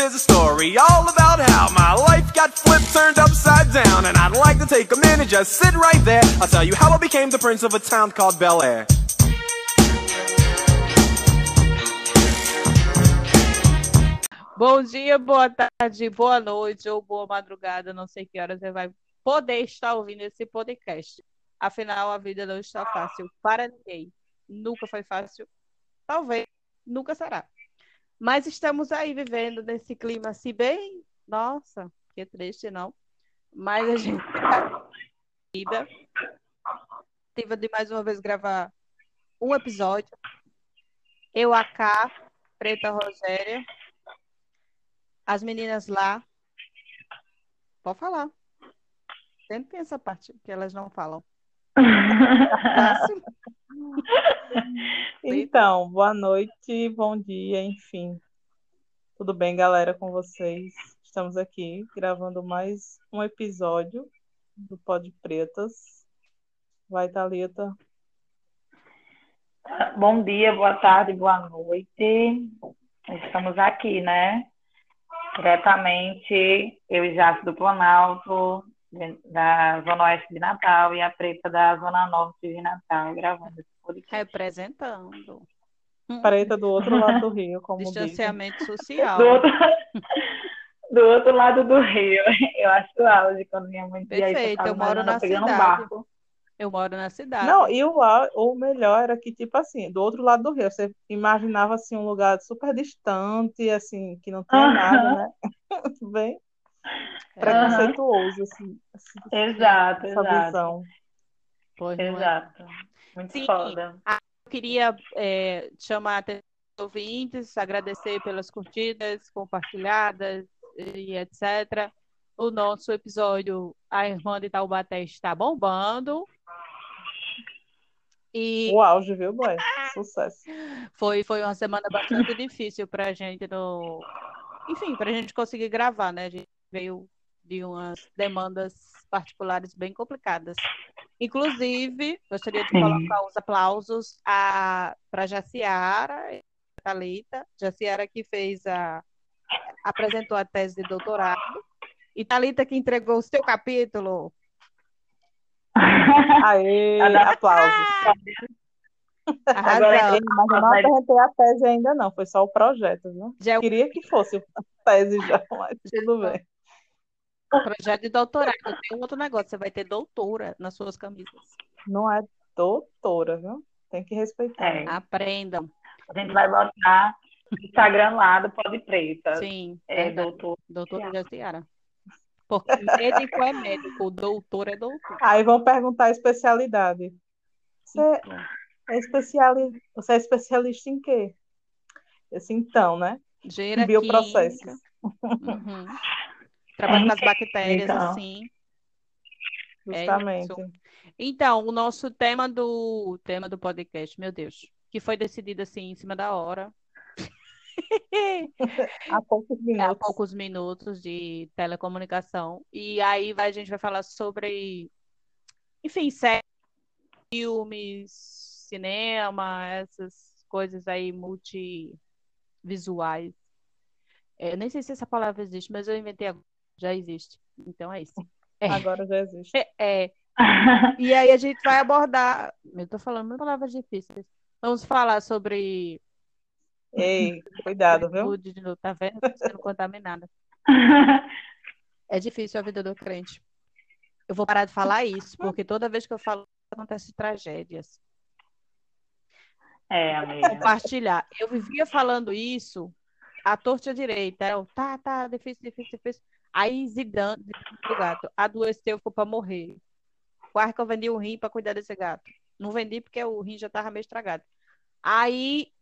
is a story all about how my life got flipped, turned upside down. And I'd like to take a minute, just sit right there. I'll tell you how I became the prince of a town called Bel Air. Bom dia, boa tarde, boa noite ou boa madrugada, não sei que horas você vai poder estar ouvindo esse podcast. Afinal, a vida não está fácil para ninguém. Nunca foi fácil, talvez nunca será. Mas estamos aí vivendo nesse clima assim bem, nossa, que triste, não? Mas a gente vida tive de mais uma vez gravar um episódio. Eu, a K, Preta Rogéria, as meninas lá. Pode falar. Sempre tem essa parte que elas não falam. então, boa noite, bom dia, enfim. Tudo bem, galera, com vocês? Estamos aqui gravando mais um episódio do Pod Pretas. Vai, Thalita. Bom dia, boa tarde, boa noite. Estamos aqui, né? Diretamente, eu e Jace do Planalto, da Zona Oeste de Natal, e a Preta da Zona Norte de Natal, gravando esse podcast. Representando. Preta do outro lado do rio, como Distanciamento dizem. social. Do outro, do outro lado do rio. Eu acho auge quando minha mãe Perfeito, eu moro na pegando cidade. um barco. Eu moro na cidade. Não, e o, o melhor era que, tipo assim, do outro lado do rio, você imaginava, assim, um lugar super distante, assim, que não tinha Aham. nada, né? Bem É, preconceituoso, assim, assim, Exato, essa exato. visão. pois não é. Muito Sim. foda. Eu queria é, chamar a atenção dos ouvintes, agradecer pelas curtidas, compartilhadas e etc. O nosso episódio A Irmã de Taubaté está bombando. E O auge, viu, Boy? Sucesso. foi, foi uma semana bastante difícil para a gente no... Enfim, para a gente conseguir gravar, né? A gente veio de umas demandas particulares bem complicadas. Inclusive, gostaria de Sim. colocar os aplausos para Jaciara e Thalita. Jaciara que fez a apresentou a tese de doutorado e Thalita que entregou o seu capítulo. Aê, Adoro. aplausos. Agora, Mas eu não apresentei a tese ainda, não. Foi só o projeto, viu? Já é Queria que fosse a tese já, mas tudo bem. Projeto de doutorado. Tem um outro negócio, você vai ter doutora nas suas camisas. Não é doutora, viu? Tem que respeitar. É. Aprendam. A gente vai botar no Instagram lá do Pod Preta. Sim, É, verdade. doutor. Doutora Jaciara. Porque médico é médico, doutor é doutor. Aí vão perguntar a especialidade. Você é, especiali... Você é especialista em quê? Esse então, né? Em bioprocessos. química. Uhum. Trabalho com as bactérias, Então. assim. É Justamente. isso. Então, o nosso tema do tema do podcast, meu Deus, que foi decidido assim em cima da hora. Há poucos Há minutos. poucos minutos de telecomunicação. E aí vai- a gente vai falar sobre, enfim, séries, filmes, cinema, essas coisas aí multivisuais. É, eu nem sei se essa palavra existe, mas eu inventei agora. Já existe. Então é isso. É. Agora já existe. É. E aí a gente vai abordar. Eu tô falando muitas palavras difíceis. Vamos falar sobre Ei, cuidado, viu? de novo, tá vendo? Tô sendo contaminada. É difícil a vida do crente. Eu vou parar de falar isso, porque toda vez que eu falo, acontecem tragédias. É, amiga. Compartilhar. Eu vivia falando isso à torta direita. Eu, tá, tá, difícil, difícil, difícil. Aí Zidane, o gato, adoeceu, ficou pra morrer. Quase que eu vendi o rim pra cuidar desse gato. Não vendi porque o rim já tava meio estragado. Aí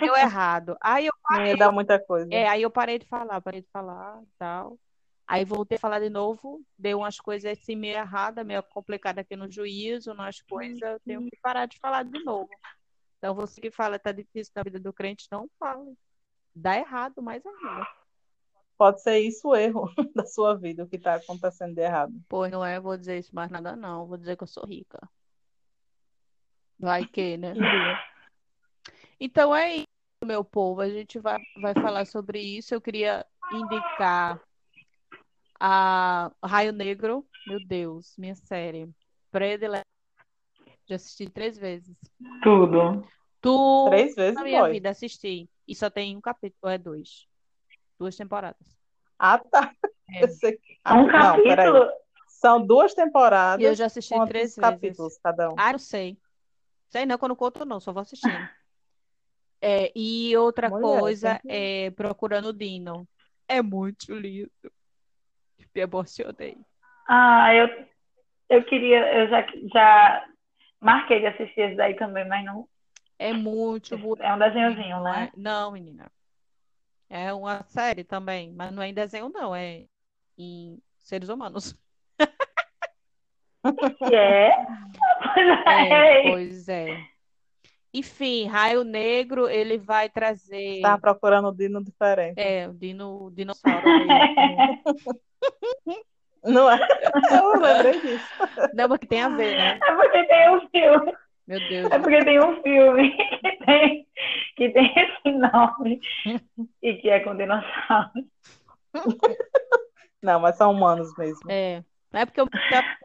deu errado. Aí eu Não ia dar muita coisa. É, aí eu parei de falar, parei de falar tal. Aí voltei a falar de novo, deu umas coisas assim meio erradas, meio complicada aqui no juízo, nas coisas, eu tenho que parar de falar de novo. Então você que fala tá difícil na vida do crente, não fale. Dá errado, mais ainda. Pode ser isso o erro da sua vida, o que está acontecendo de errado. Pois não é, vou dizer isso mais nada não, vou dizer que eu sou rica. Vai que, né? Então é isso, meu povo. A gente vai, vai falar sobre isso. Eu queria indicar a Raio Negro, meu Deus, minha série predileta. Já assisti três vezes. Tudo. Tu Três vezes, na minha boy. vida assisti. E só tem um capítulo, é dois. Duas temporadas. Ah, tá. É. Sei. Ah, Um não, peraí. capítulo. São duas E eu temporadas. já assisti três capítulos cada um? Ah, não sei. Sei não, que eu não conto não, só vou assistindo. É, e outra Mulher, coisa que- é Procurando Dino. É muito lindo. Me emocionei. Ah, eu, eu queria, eu já, já marquei de assistir esse daí também, mas não. É muito bonito. É um desenhozinho, né? é- não, menina. É uma série também, mas não é em desenho, não. É em seres humanos. Que é? É, pois é. Enfim, Raio Negro, ele vai trazer. Tava procurando o Dino diferente. É, o dino, o dinossauro. aí. Não é? Eu lembrei disso. Não, mas que tem a ver, né? É porque tem um filme. Meu Deus. É porque tem um filme que tem, que tem esse nome e que é com dinossauro. Não, mas são humanos mesmo. É. Não é porque eu.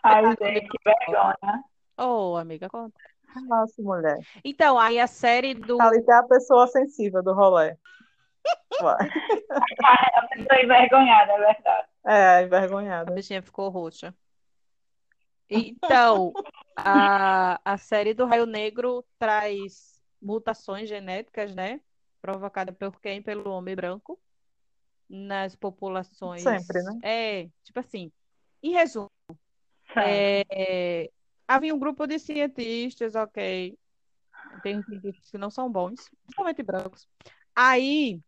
Ai, gente, que vergonha. Oh, amiga, conta. Nossa, mulher. Então, aí a série do. Thalita é a pessoa sensível do rolê. Vai. A pessoa envergonhada, é verdade. É, A envergonhada. bichinha ficou roxa. Então, a, a série do Raio Negro traz mutações genéticas, né? Provocada por quem? Pelo homem branco nas populações. Sempre, né? É, tipo assim. Em resumo, é, havia um grupo de cientistas, ok. Tem cientistas que não são bons, principalmente brancos. Aí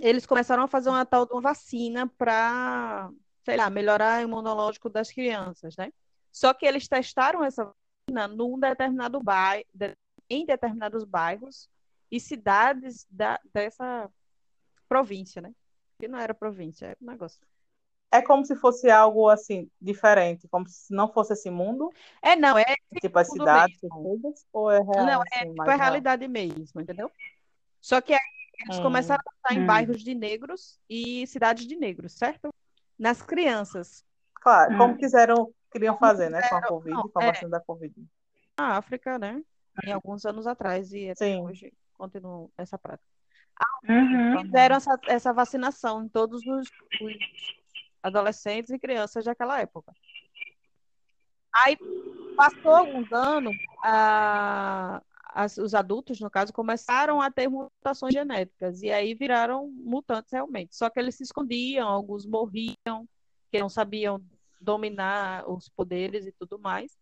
eles começaram a fazer uma tal de uma vacina para, sei lá, melhorar o imunológico das crianças, né? Só que eles testaram essa vacina num determinado bairro, em determinados bairros e cidades da, dessa província, né? Que não era província, era um negócio. É como se fosse algo assim, diferente, como se não fosse esse mundo, É, não, é tipo as cidades, mesmo. ou é real, Não, assim, é mais tipo a real? realidade mesmo, entendeu? Só que aí eles Hum. começaram a em Hum. bairros de negros e cidades de negros, certo? Nas crianças. Claro, como Hum. quiseram, queriam fazer, né, com a Covid, não, com a é. vacina da Covid. Na África, né? Em alguns anos atrás e até Sim. hoje continua essa prática. Uhum. Fizeram essa, essa vacinação em todos os, os adolescentes e crianças daquela época. Aí, passou alguns anos, a- as- os adultos, no caso, começaram a ter mutações genéticas e aí viraram mutantes realmente. Só que eles se escondiam, alguns morriam, que não sabiam dominar os poderes e tudo mais.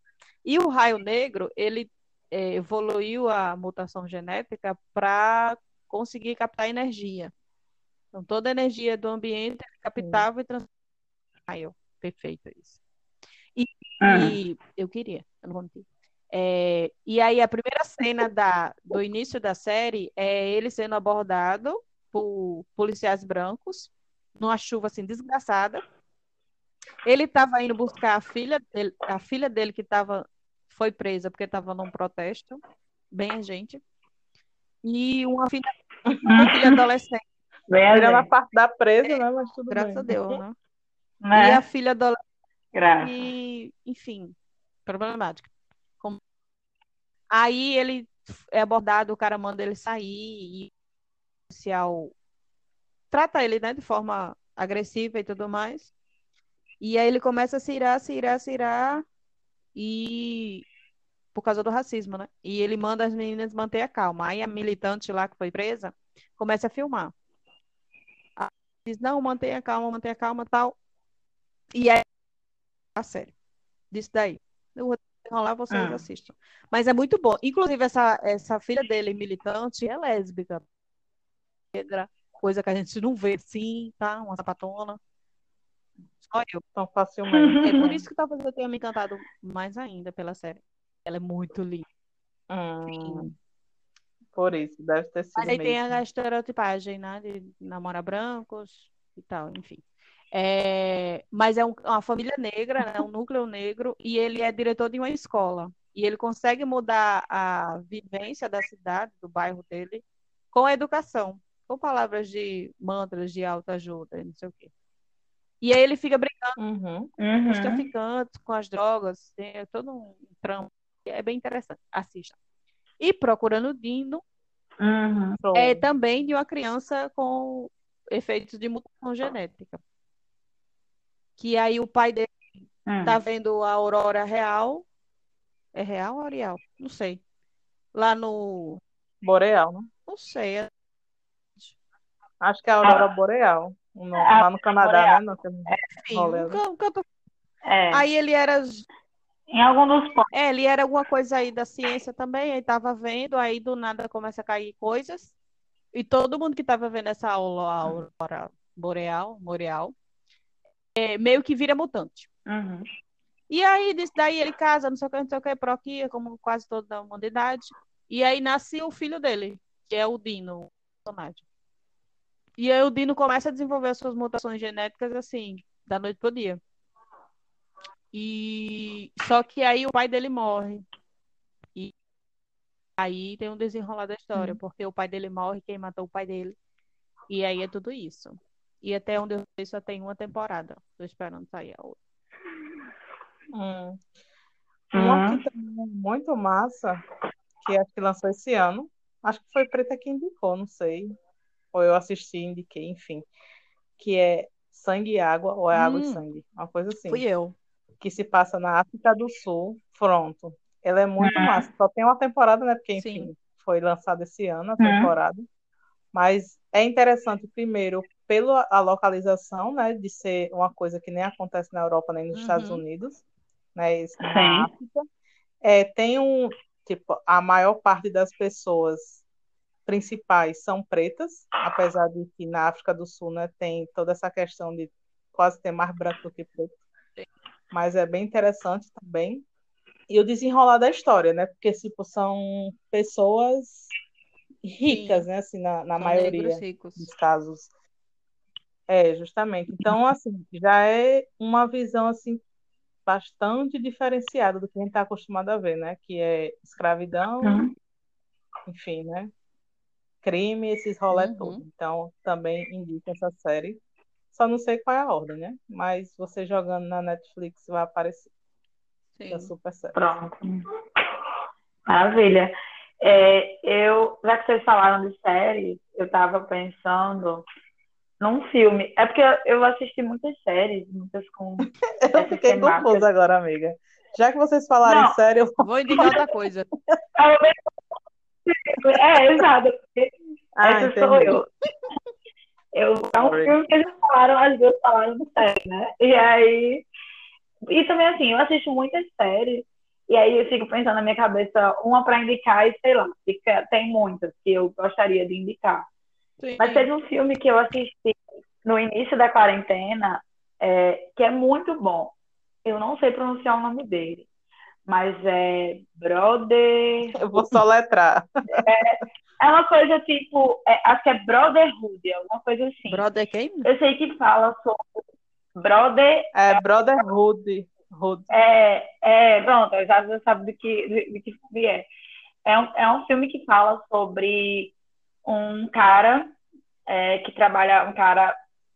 E o raio negro, ele eh, evoluiu a mutação genética para conseguir captar energia. Então, toda a energia do ambiente ele captava e transformava em raio. Perfeito isso. Uhum. E eu queria, eu não vou mentir. É, e aí a primeira cena da, do início da série é ele sendo abordado por policiais brancos numa chuva assim desgraçada. Ele estava indo buscar a filha dele, a filha dele que tava, foi presa porque estava num protesto, bem a gente. E uma filha, uma filha adolescente, Bem, Tirando a gente, parte da presa, né, mas tudo graças bem. a Deus, né? E né? a filha adolescente Graças. e, enfim, problemática. Como- Aí ele é abordado, o cara manda ele sair e o policial trata ele, né, de forma agressiva e tudo mais. E aí ele começa a se irar, se irar, se irar e por causa do racismo, né? E ele manda as meninas manter a calma. Aí a militante lá que foi presa começa a filmar. Aí diz, não, mantenha calma, mantenha calma, tal. E aí a série disso daí. Eu vou enrolar, vocês Ah. assistam. Mas é muito bom. Inclusive, essa, essa filha dele, militante, é lésbica. Coisa que a gente não vê assim, tá? Uma sapatona. Só eu. Tão facilmente. É por isso que talvez eu tenha me encantado mais ainda pela série. Ela é muito linda. Hum, por isso, deve ter sido Mas aí tem a estereotipagem, né? De namorar brancos e tal, enfim. É, mas é um- uma família negra, né? Um núcleo negro, e ele é diretor de uma escola. E ele consegue mudar a vivência da cidade, do bairro dele, com a educação. com palavras de mantras de alta ajuda, não sei o quê. E aí ele fica brincando Uhum. com os Uhum. traficantes, com as drogas, tem todo um tramo. É bem interessante. Assista. E Procurando Dino Uhum. É também de uma criança com efeitos de mutação genética. Que aí o pai dele Uhum. tá vendo a aurora real. É real ou real? Não sei. Lá no. Boreal, né? Não sei. é- Acho que é a Aurora Boreal. O nome, Ah, lá no Canadá, né? Tem- Enfim, Rolê, um um canto- É. Aí ele era. Em algum dos pontos. É, ele era alguma coisa aí da ciência também, aí tava vendo, aí do nada começa a cair coisas. E todo mundo que tava vendo essa aula, aurora boreal, boreal, é, meio que vira mutante. Uhum. E aí, disso daí ele casa, não sei o que, não sei o que, proquia, como quase toda a humanidade. E aí nasce o filho dele, que é o Dino, o personagem. E aí o Dino começa a desenvolver as suas mutações genéticas assim, da noite pro dia. E só que aí o pai dele morre. E aí tem um desenrolar da história, porque o pai dele morre, quem matou o pai dele. E aí é tudo isso. E até onde eu sei só tem uma temporada. Tô esperando sair a outra. Hum. Uma Uhum. que também é muito massa, que acho que lançou esse ano. Acho que foi Preta que indicou, não sei. Ou eu assisti, indiquei, enfim. Que é Sangue e Água, ou é Água e Hum. Sangue. Uma coisa assim. Fui eu. Que se passa na África do Sul. Pronto. Ela é muito Uhum. massa. Só tem uma temporada, né? Porque, Sim. enfim, foi lançada esse ano a Uhum. temporada. Mas é interessante, primeiro, pela a localização, né? De ser uma coisa que nem acontece na Europa nem nos Uhum. Estados Unidos, né? Isso na Sim. África. É, tem um, tipo, a maior parte das pessoas principais são pretas, apesar de que na África do Sul, né, tem toda essa questão de quase ter mais branco do que preto. Mas é bem interessante também. E o desenrolar da história, né? Porque, tipo, são pessoas ricas, né? Assim, na, na maioria dos casos. É, justamente. Então, assim, já é uma visão, assim, bastante diferenciada do que a gente está acostumado a ver, né? Que é escravidão, Uhum. enfim, né? Crime, esses rolê Uhum. todo. Então, também indica essa série. Só não sei qual é a ordem, né? Mas você jogando na Netflix vai aparecer. Sim. É super série. Pronto. Maravilha. É, eu, já que vocês falaram de séries, eu estava pensando num filme. É porque eu, assisti muitas séries, muitas com Eu fiquei confusa agora, amiga. Já que vocês falaram Não. sério, eu... Vou indicar outra coisa. É, exato. porque Ah, Essa sou entendi. eu. Eu, é um filme que eles falaram, as duas falaram de série, né? E aí. E também, assim, eu assisto muitas séries, e aí eu fico pensando na minha cabeça, uma para indicar, e sei lá, fica- tem muitas que eu gostaria de indicar. Sim. Mas teve um filme que eu assisti no início da quarentena, é, que é muito bom. Eu não sei pronunciar o nome dele, mas é Brother. Eu vou soletrar. É uma coisa tipo, é, acho que é Brotherhood, alguma coisa assim. Brother quem? Eu sei que fala sobre Brother. É Brotherhood. Hood. É, é, pronto, já já sabe do que, do, do que filme é. É um, é um filme que fala sobre um cara é, que trabalha, um cara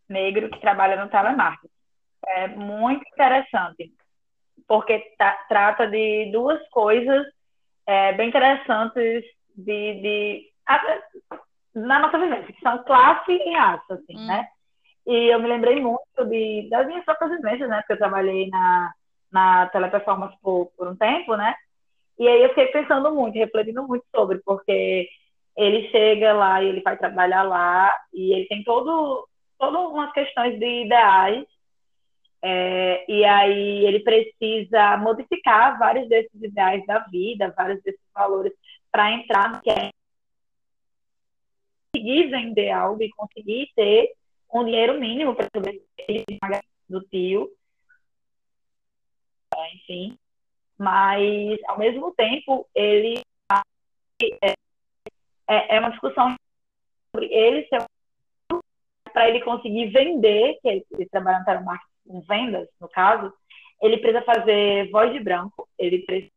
negro que trabalha no telemarketing. É muito interessante, porque ta- trata de duas coisas é, bem interessantes de, de na nossa vivência, que são classe e raça, assim, Hum. né? E eu me lembrei muito de, das minhas próprias vivências, né? Porque eu trabalhei na, na teleperformance por, por um tempo, né? E aí eu fiquei pensando muito, refletindo muito sobre, porque ele chega lá e ele vai trabalhar lá e ele tem todo, todas umas questões de ideais é, e aí ele precisa modificar vários desses ideais da vida, vários desses valores para entrar no que é conseguir vender algo e conseguir ter um dinheiro mínimo para pagar do tio, enfim. Mas ao mesmo tempo ele é, é uma discussão sobre ele ser para ele conseguir vender, que ele, ele trabalha no telemarketing com vendas, no caso, ele precisa fazer voz de branco, ele precisa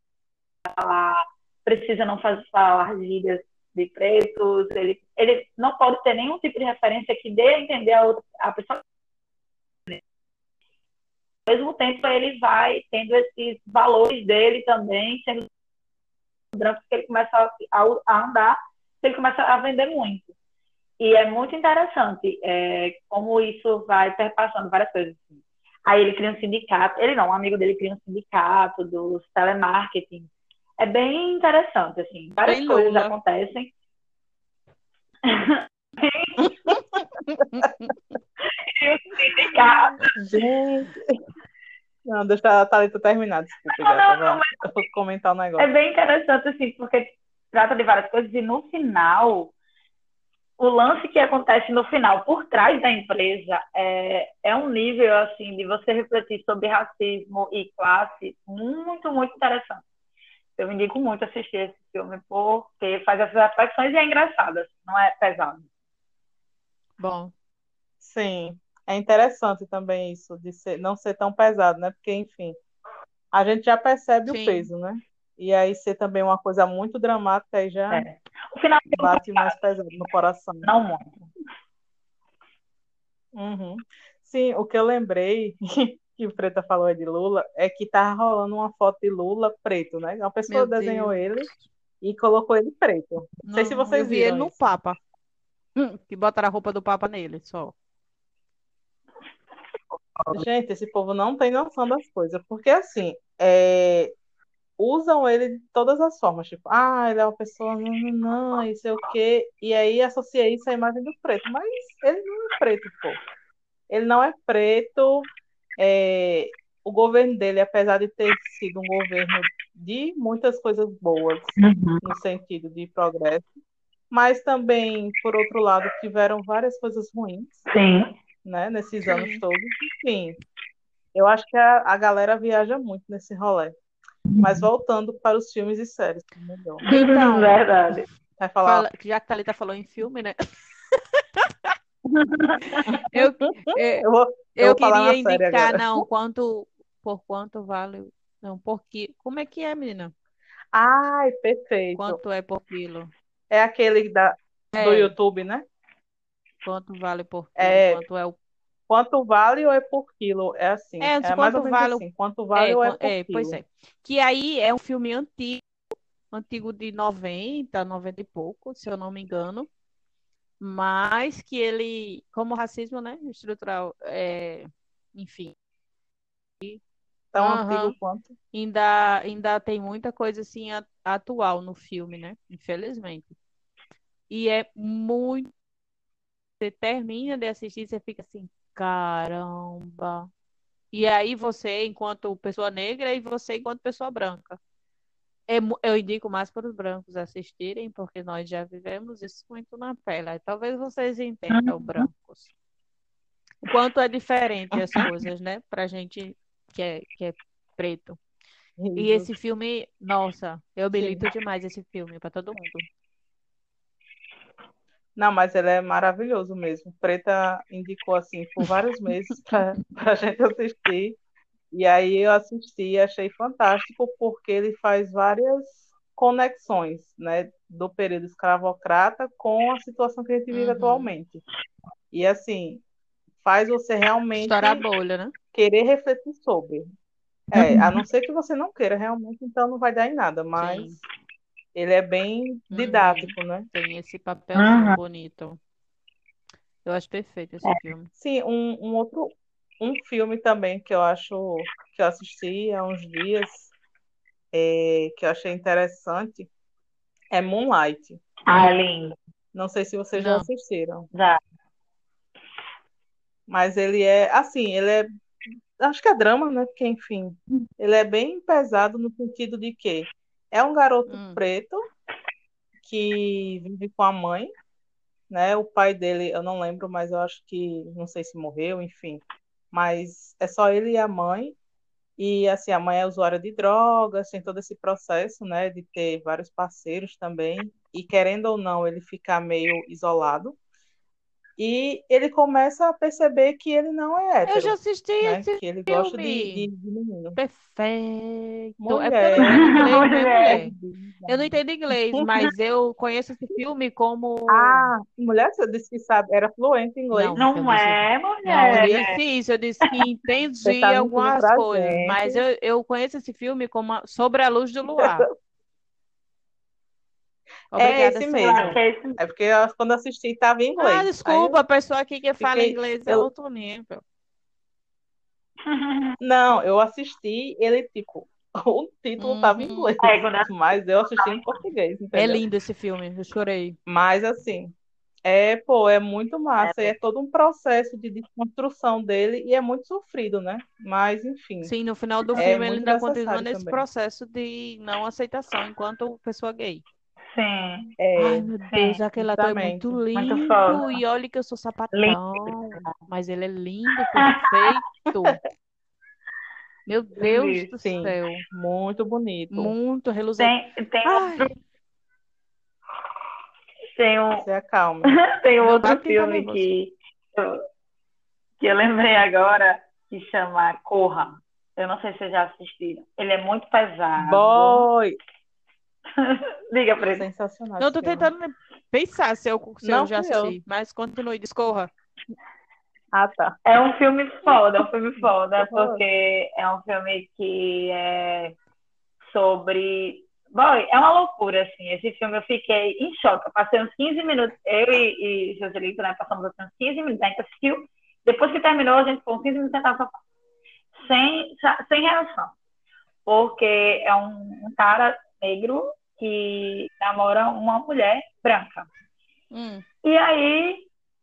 falar, precisa não fazer, falar gírias de pretos, ele, ele não pode ter nenhum tipo de referência que dê a entender a, outra, a pessoa. Ao mesmo tempo, ele vai tendo esses valores dele também, sendo branco, que ele começa a, a andar, ele começa a vender muito. E é muito interessante é, como isso vai perpassando várias coisas. Assim. Aí ele cria um sindicato, ele não, um amigo dele cria um sindicato dos telemarketing. É bem interessante, assim. Várias bem coisas Lula. acontecem. Gente. Não, deixa a Thalita terminar, desculpa. Não, não, não, mas... Eu vou comentar um negócio. É bem interessante, assim, porque trata de várias coisas e no final o lance que acontece no final, por trás da empresa, é, é um nível, assim, de você refletir sobre racismo e classe muito, muito interessante. Eu me indico muito assistir esse filme, porque faz essas reflexões e é engraçado, assim, não é pesado. Bom. Sim, é interessante também isso, de ser, não ser tão pesado, né? Porque, enfim, a gente já percebe Sim. o peso, né? E aí ser também uma coisa muito dramática aí já é. o final bate mais pesado no coração. Não muito. Uhum. Sim, o que eu lembrei que o Preta falou de Lula é que tava rolando uma foto de Lula preto, né? Uma pessoa Meu desenhou Deus. ele e colocou ele preto. Não, Não sei se vocês eu vi ele no isso. Papa. Hum, que botaram a roupa do Papa nele, só. Gente, esse povo não tem noção das coisas, porque assim, é, usam ele de todas as formas, tipo, ah, ele é uma pessoa, não, não, não, e sei o quê, e aí associa isso à imagem do preto, mas ele não é preto, pô. Ele não é preto, é, o governo dele, apesar de ter sido um governo de muitas coisas boas, uhum. no sentido de progresso, mas também, por outro lado, tiveram várias coisas ruins, Sim. né, nesses anos todos, enfim. Eu acho que a, a galera viaja muito nesse rolê. Mas voltando para os filmes e séries. Então, Verdade. Vai falar... Fala, já que a Thalita falou em filme, né? eu, é, eu, vou, eu, eu queria indicar, não, quanto, por quanto vale. Não, por que, como é que é, menina? Ai, perfeito. Quanto é por quilo? É aquele da, é. do YouTube, né? Quanto vale por quilo? É, quanto é o Quanto vale ou é por quilo? É assim. É, é mais ou menos vale... assim. Quanto vale é, ou é por é, quilo? Pois é. Que aí é um filme antigo, antigo de 90, 90 e pouco, se eu não me engano. Mas que ele, como racismo, né? Estrutural, é, enfim. Tão uhum. antigo quanto? Ainda, ainda tem muita coisa assim atual no filme, né? Infelizmente. E é muito. Você termina de assistir, você fica assim, Caramba. E aí você, enquanto pessoa negra, e você, enquanto pessoa branca. É eu indico mais para os brancos assistirem, porque nós já vivemos isso muito na pele. Talvez vocês entendam, brancos. O quanto é diferente as coisas, né? Pra gente que é, que é preto. E esse filme, nossa, eu milito demais esse filme para todo mundo. Não, mas ele é maravilhoso mesmo. Preta indicou assim por vários meses para a gente assistir. E aí eu assisti e achei fantástico porque ele faz várias conexões, né, do período escravocrata com a situação que a gente vive uhum. atualmente. E assim, faz você realmente bolha, né? querer refletir sobre. É, a não ser que você não queira realmente, então não vai dar em nada, mas Sim ele é bem didático, uhum. né? Tem esse papel uhum. bonito. Eu acho perfeito esse é. filme. Sim, um, um, outro um filme também que eu acho que eu assisti há uns dias é, que eu achei interessante é Moonlight. Ah, lindo. Não sei se vocês Não. já assistiram. Já. Mas ele é assim, ele é acho que é drama, né? Porque enfim, ele é bem pesado no sentido de que é um garoto hum. preto que vive com a mãe, né? O pai dele, eu não lembro, mas eu acho que não sei se morreu, enfim. Mas é só ele e a mãe. E assim, a mãe é usuária de drogas, tem todo esse processo, né, de ter vários parceiros também, e querendo ou não, ele fica meio isolado. E ele começa a perceber que ele não é hétero. Eu já assisti né? esse Que ele filme. gosta de, de, de menino. Perfeito. Mulher. É porque eu não inglês, né, mulher. Eu não entendo inglês, mas eu conheço esse filme como. Ah, mulher, você disse que sabe, era fluente em inglês. Não, Não disse- é, Não, eu mulher. disse isso, eu disse que entendi tá algumas coisas, mas eu, eu conheço esse filme como Sobre a Luz do Luar. Obrigada, esse Cíntia. mesmo. Eu é esse É porque eu, quando assisti estava em inglês. Ah, desculpa, a pessoa aqui que fala fiquei- inglês é eu- outro nível. eu- não, eu assisti ele tipo, o título estava em Uhum. inglês, É, quando eu- mas eu assisti em português, É entendeu? lindo esse filme, eu chorei. Mas assim, é, pô, é muito massa, e é todo um processo de desconstrução dele e é muito sofrido, né? Mas enfim, Sim, no final do É filme ele ainda continua nesse também. processo de não aceitação enquanto pessoa gay. Sim. é, Ai, meu Deus, sim, aquele ator é muito Muito lindo. foda. E olha que eu sou sapatão, Lindo. mas ele é lindo, perfeito. Meu Deus do sim, céu. muito bonito. Muito reluzente. Tem, tem outro, tem um, Se acalme. tem um outro filme nervoso. que eu, que eu lembrei agora que chama Corra. Eu não sei se vocês já assistiram. Ele é muito pesado. Boy! Liga pra ele. Sensacional não tô filme. tentando pensar se eu, se eu Não já eu. assisti, mas continue, discorra. Ah, tá. É um filme foda, é um filme foda, porque é um filme que é sobre. Boy, é uma loucura, assim. Esse filme eu fiquei em choque. Eu passei uns 15 minutos, eu e, e Joselito, né? Passamos assim, uns 15 minutos. A gente assistiu. Depois que terminou, a gente ficou uns 15 minutos sentado no sofá. Sem, sem reação. Porque é um, um cara negro que namora uma mulher branca. Hum, E aí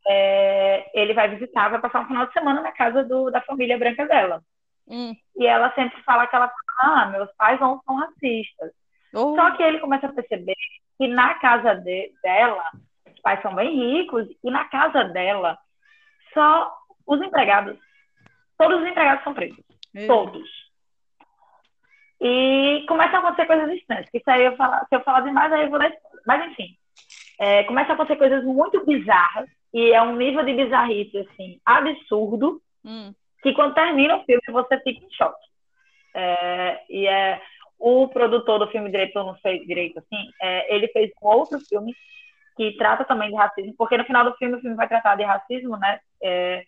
é, ele vai visitar, vai passar um final de semana na casa do, da família branca dela. hum. E ela sempre fala aquela coisa, ah, meus pais não são racistas. Oh, Só que ele começa a perceber que na casa de- dela, os pais são bem ricos, e na casa dela, só os empregados, todos os empregados são pretos. meu. Todos. E começam a acontecer coisas estranhas. Que isso aí eu falar, se eu falar demais, aí eu vou dar. Mas enfim. É, começam a acontecer coisas muito bizarras. E é um nível de bizarrice, assim, absurdo. Hum, Que quando termina o filme, você fica em choque. É, e é o produtor do filme, diretor, não sei direito assim, é, ele fez um outro filme que trata também de racismo, porque no final do filme o filme vai tratar de racismo, né? É,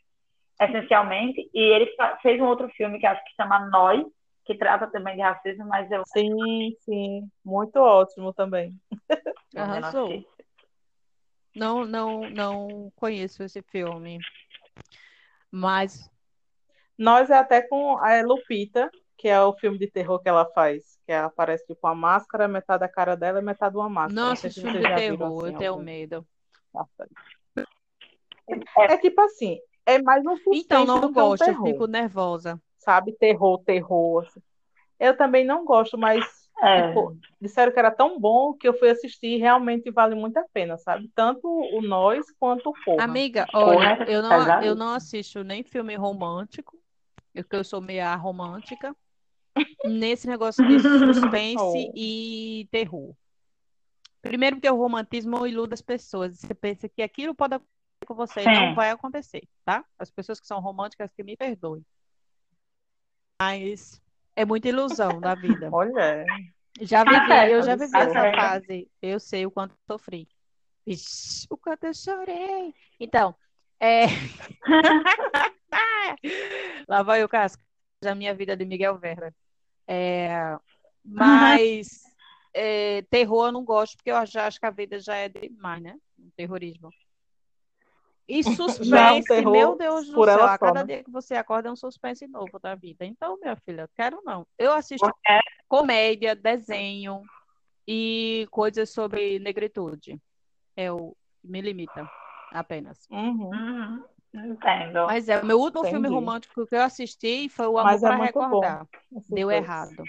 essencialmente. E ele fez um outro filme que acho que chama Nós, que trata também de racismo, mas eu Sim, sim. Muito ótimo também. não arrasou. Não, não, não conheço esse filme. Mas, Nós é até com a Lupita, que é o filme de terror que ela faz, que ela aparece tipo uma máscara, metade da cara dela e metade uma máscara. Nossa, esse se filme de viram terror, assim eu tenho algum. medo. É tipo assim, é mais um Então, não um gosto, eu fico nervosa. Sabe? Terror, terror. assim. Eu também não gosto, mas É, tipo, disseram que era tão bom que eu fui assistir e realmente vale muito a pena, sabe? Tanto o Nós quanto o Corra. Amiga, Porra, olha, eu não, pesado. eu não assisto nem filme romântico, porque eu sou meio romântica, nesse negócio de suspense Oh. e terror. Primeiro porque o romantismo ilude as pessoas. Você pensa que aquilo pode acontecer com você e não Sim. vai acontecer, tá? As pessoas que são românticas que me perdoem. Mas é muita ilusão da vida. Olha, Já vivi, certo, eu já vivi tá essa certo. fase. Eu sei o quanto sofri. Ixi, o quanto eu chorei. Então, é... Lá vai o casco da minha vida de Miguel Verra. É, Mas é, terror eu não gosto, porque eu já acho que a vida já é demais, né? Terrorismo. E suspense, terror meu Deus do céu, a só, cada né? dia que você acorda é um suspense novo da vida. Então, minha filha, quero não. Eu assisto Porque- comédia, desenho e coisas sobre negritude. É o que me limita apenas. uhum. Uhum, entendo. Mas é, o meu último filme Entendi. romântico que eu assisti foi O Amor Mas é para. Recordar. Deu errado.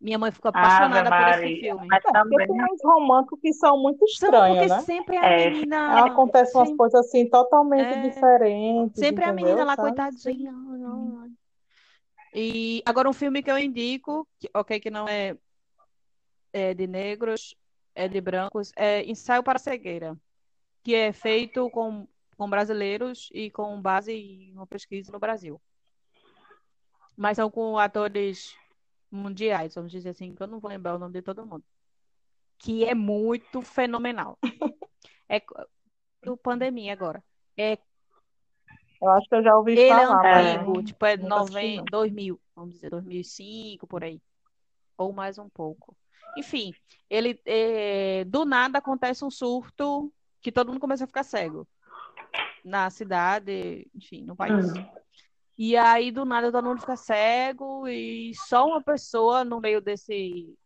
Minha mãe ficou Ave apaixonada por esse filme. Mas porque também tem uns românticos que são muito estranhos, porque né? sempre a É. menina. Acontecem umas sempre- coisas assim totalmente É. diferentes, Sempre a entendeu? menina lá, Sabe? coitadinha. E agora um filme que eu indico, que, ok, que não é, é de negros, é de brancos, é Ensaio para a Cegueira, que é feito com, com brasileiros e com base em uma pesquisa no Brasil. Mas são com atores mundiais, vamos dizer assim, que eu não vou lembrar o nome de todo mundo, que é muito fenomenal. É do pandemia agora. É, Eu acho que eu já ouvi ele é falar, mas antigo, não- tipo, é nunca assisti, noven... não. 2000, vamos dizer, 2005, por aí. Ou mais um pouco. Enfim, ele é, do nada acontece um surto que todo mundo começa a ficar cego na cidade, enfim, no país. E aí, do nada, todo mundo fica cego e só uma pessoa no meio desse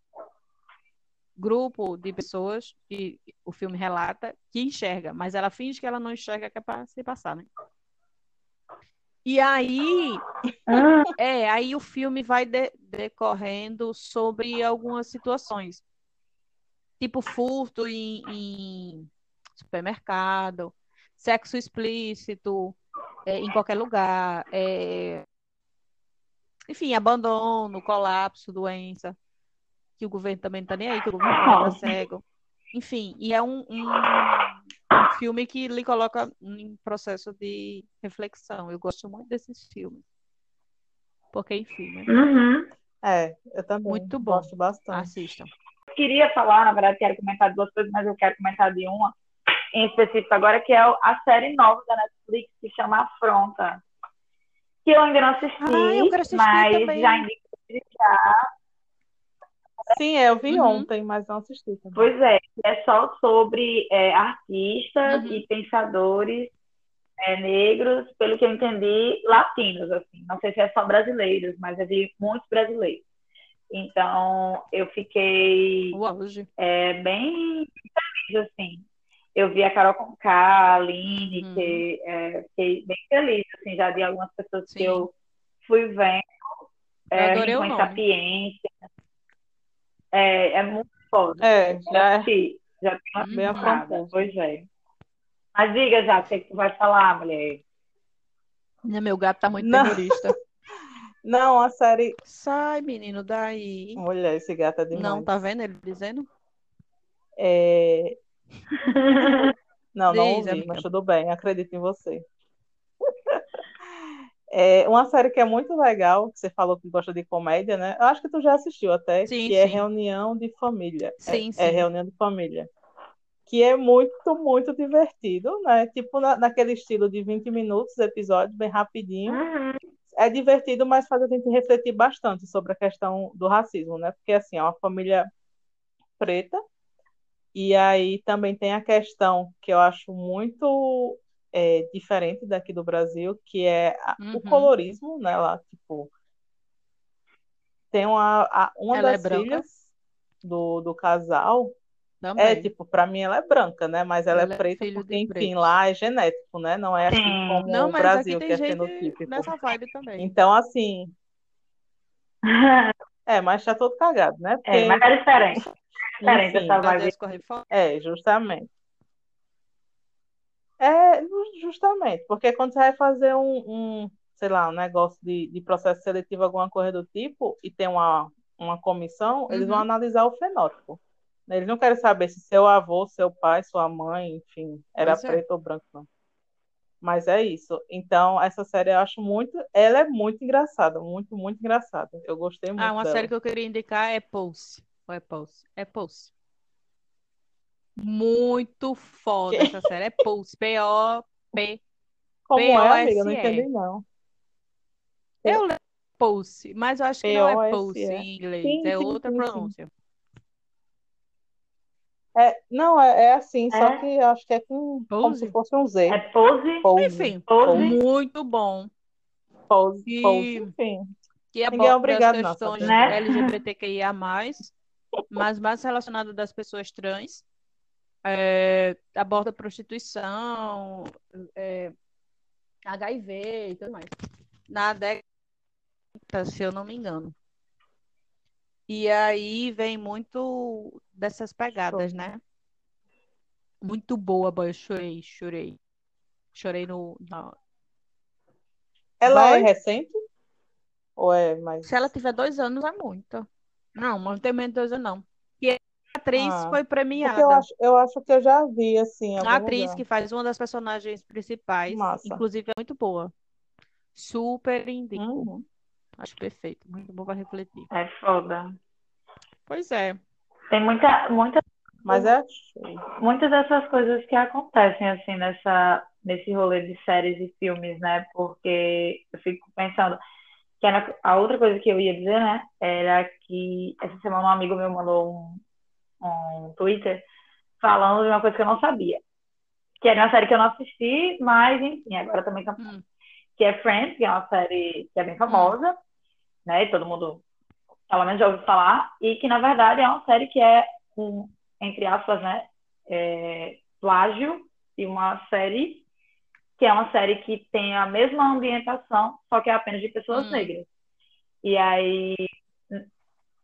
grupo de pessoas que o filme relata que enxerga, mas ela finge que ela não enxerga, que é para se passar, né? E aí, Ah, é, aí o filme vai de- decorrendo sobre algumas situações, tipo furto em, em supermercado, sexo explícito, é, em qualquer lugar, é, enfim, abandono, colapso, doença, que o governo também não tá nem aí, que o governo tá Nossa. cego. Enfim, e é um, um, um filme que lhe coloca em processo de reflexão. Eu gosto muito desses filmes. Porque, enfim, né? uhum. É, eu também Muito bom. gosto bastante. Assistam. Queria falar, na verdade, quero comentar de duas coisas, mas eu quero comentar de uma em específico agora, que é a série nova da Netflix que chama Afronta. Que eu ainda não assisti, Ah, eu quero assistir mas também. já indico Sim, é, eu vi Uhum. ontem, mas não assisti também. Pois é, é só sobre é, artistas Uhum. e pensadores é, negros, pelo que eu entendi, latinos, assim. Não sei se é só brasileiros, mas eu vi muitos brasileiros. Então, eu fiquei é, bem feliz, assim. Eu vi a Carol Conká, a Aline, Uhum. que é, fiquei bem feliz, assim, já de algumas pessoas que Sim. eu fui vendo, Eu é, adorei o nome. Sapiência. É, é muito foda. É, já é assisti, já tenho Uhum. bem nada, afrontado. pois é. Mas diga já, o que, é que tu vai falar, mulher? Meu gato tá muito Não. terrorista. Não, a série. Sai, menino, daí. Mulher, esse gato é demais. Não, tá vendo ele dizendo? É, Não, não Diz, ouvi, amiga. mas tudo bem, acredito em você. É uma série que é muito legal, que você falou que gosta de comédia, né? Eu acho que tu já assistiu até, Sim, que é sim. Reunião de Família. Sim, É, é sim. Reunião de Família. Que é muito, muito divertido, né? Tipo na- naquele estilo de 20 minutos, episódio, bem rapidinho. Uhum. É divertido, mas faz a gente refletir bastante sobre a questão do racismo, né? Porque, assim, é uma família preta, e aí também tem a questão que eu acho muito é, diferente daqui do Brasil, que é a- o Uhum. colorismo, né? Lá, tipo, tem uma, a- uma Ela é das branca? filhas do, do casal, é, Também. tipo, pra mim ela é branca, né? Mas ela, Ela é é preta porque, enfim, pretos. lá é genético, né? Não é assim Sim. como Não, o mas Brasil, aqui que tem é gente fenotípico. nessa vibe também. Então, assim, é, mas tá todo cagado, né? É, mas Porque, é diferente. Enfim, essa vibe. fora. é, justamente. É, justamente, porque quando você vai fazer um, um, sei lá, um negócio de, de processo seletivo, alguma coisa do tipo, e tem uma, uma comissão, eles vão Uhum. analisar o fenótipo. Eles não querem saber se seu avô, seu pai, sua mãe, enfim, era Pois é. preto ou branco, não. Mas é isso. Então, essa série eu acho muito. Ela é muito engraçada, muito, muito engraçada. Eu gostei Ah, muito uma dela. série que eu queria indicar é Pulse. Ou é Pulse? É Pulse. Muito foda Que- essa série. É Pulse. P-O-P. Como é, amiga? Eu não P-O-S-E. entendi, não. Eu lembro Pulse, mas eu acho que não é. Pulse em inglês. Sim, É sim, outra sim, sim. pronúncia. É, não, é, é assim, só É? que eu acho que é com, como se Pose? fosse um Z. É pose? Pose, Enfim, Pose? muito bom. pose, pose, enfim. que é as obrigado, não, questões? Né? LGBTQIA+, mas mais relacionado das pessoas trans. É, aborda prostituição, é, HIV e tudo mais. Na década, se eu não me engano. E aí vem muito dessas pegadas, Show. né? Muito boa, boy. Eu chorei, chorei. Chorei no, na- Ela é recente? Ou é mais. Se ela tiver dois anos, é muito. Não, mas não tem anos, não. E a atriz Ah, foi Porque eu premiada. acho, eu acho que eu já vi, assim, A atriz lugar. que faz uma das personagens principais, Massa. inclusive, é muito boa. Super indico. Uhum. Acho perfeito, muito bom para refletir. É foda. Pois é. Tem muita, muita, Mas é muitas dessas coisas que acontecem assim nessa, nesse rolê de séries e filmes, né? Porque eu fico pensando que era a outra coisa que eu ia dizer, né? Era que essa semana um amigo meu mandou um, um Twitter falando de uma coisa que eu não sabia. Que era uma série que eu não assisti, mas enfim, agora também tá Hum. que é Friends, que é uma série que é bem famosa, né? E todo mundo, pelo menos, já ouviu falar, e que, na verdade, é uma série que é um, entre aspas, né? é, plágio de uma série que é uma série que tem a mesma ambientação, só que é apenas de pessoas Hum. negras. E aí,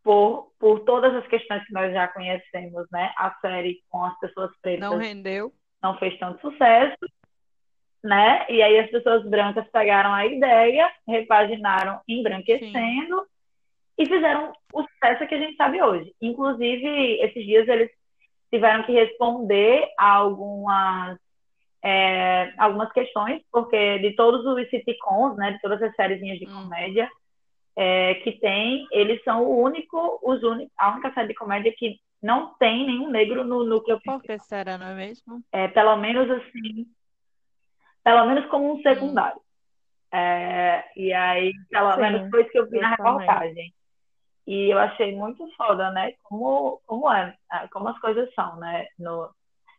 por, por todas as questões que nós já conhecemos, né? A série com as pessoas pretas Não rendeu. não fez tanto sucesso, né? E aí as pessoas brancas pegaram a ideia, repaginaram embranquecendo e fizeram o sucesso que a gente sabe hoje. Inclusive, esses dias eles tiveram que responder a algumas é, algumas questões, porque de todos os sitcoms, né, de todas as sériezinhas de Hum. comédia é, que tem, eles são o único, os únicos, a única série de comédia que não tem nenhum negro no núcleo Por que será, não é mesmo? é, pelo menos assim, pelo menos como um secundário. É, e aí, pelo Sim, menos foi isso que eu vi na eu também. reportagem. E eu achei muito foda, né? Como, como é, como as coisas são, né? No,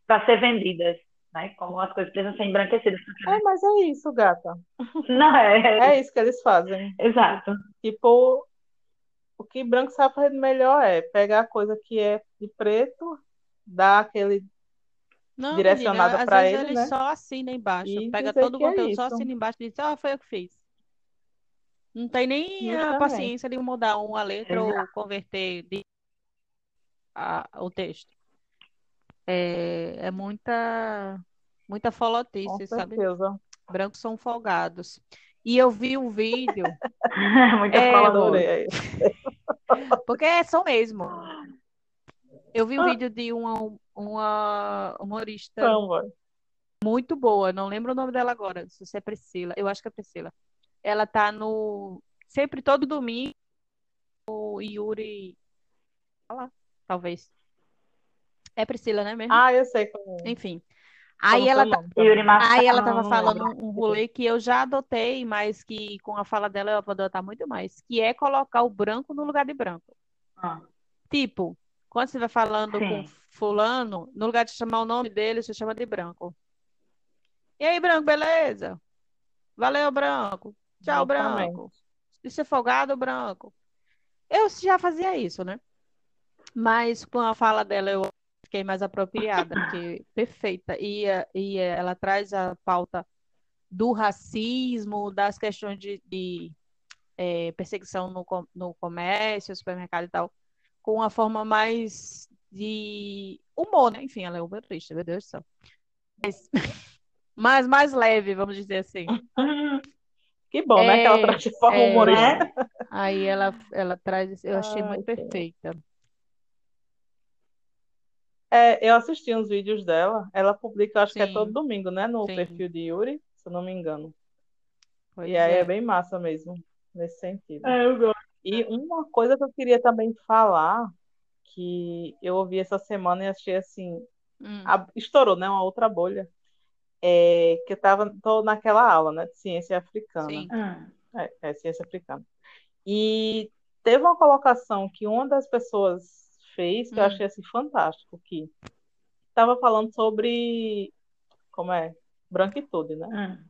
para ser vendidas, né? Como as coisas precisam ser embranquecidas. É, mas é isso, gata. Não é, É isso que eles fazem. exato. Tipo, o que branco sabe fazer melhor é pegar a coisa que é de preto, dar aquele. Não, Direcionada menina, às pra vezes ele, eles né? só assinam embaixo. E Pega todo o é conteúdo, só isso. assina embaixo e diz, ah, foi eu que fiz. Não tem nem a Justamente. paciência de mudar uma letra ou Exato. converter de- a- o texto. É, é muita, muita folotice, sabe? Brancos são folgados. E eu vi um vídeo, Muita É, fala amor. dura. Adorei. porque são mesmo. Eu vi um Ah. vídeo de uma, uma humorista Samba. muito boa, não lembro o nome dela agora, se você é Priscila, eu acho que é Priscila. Ela tá no sempre todo domingo o Yuri, olha lá, talvez. É Priscila, né mesmo? Ah, eu sei como. Enfim. como Aí ela tá- Aí ela tava falando um, rolê que eu já adotei, mas que com a fala dela eu vou adotar muito mais, que é colocar o branco no lugar de branco. Ah, Tipo, quando você vai falando com Sim. fulano, no lugar de chamar o nome dele, você chama de branco. E aí, branco, beleza? Valeu, branco. Tchau, Exatamente. branco. De ser folgado, branco. Eu já fazia isso, né? Mas com a fala dela eu fiquei mais apropriada, porque perfeita. E, eh, e eh, ela traz a pauta do racismo, das questões de, de, eh, perseguição no, no comércio, supermercado e tal, com uma forma mais de humor, né? Enfim, ela é humorista, meu Deus do céu. Mas, mas mais leve, vamos dizer assim. Que bom, né? Que ela É, traz de forma é. humorista. Aí ela, ela traz, eu achei Ai, muito perfeita. É, eu assisti uns vídeos dela. Ela publica, acho que é Sim. todo domingo, né? No Sim. perfil de Yuri, se eu não me engano. Pois E aí é é. bem massa mesmo, nesse sentido. É, eu gosto. E uma coisa que eu queria também falar, que eu ouvi essa semana e achei assim, Hum, a- estourou, né? Uma outra bolha. É, que eu tava, tô naquela aula, né? De ciência africana. sim. Hum. É, é ciência africana. E teve uma colocação que uma das pessoas fez que eu Hum. achei assim fantástico, que estava falando sobre como é branquitude, né? Hum.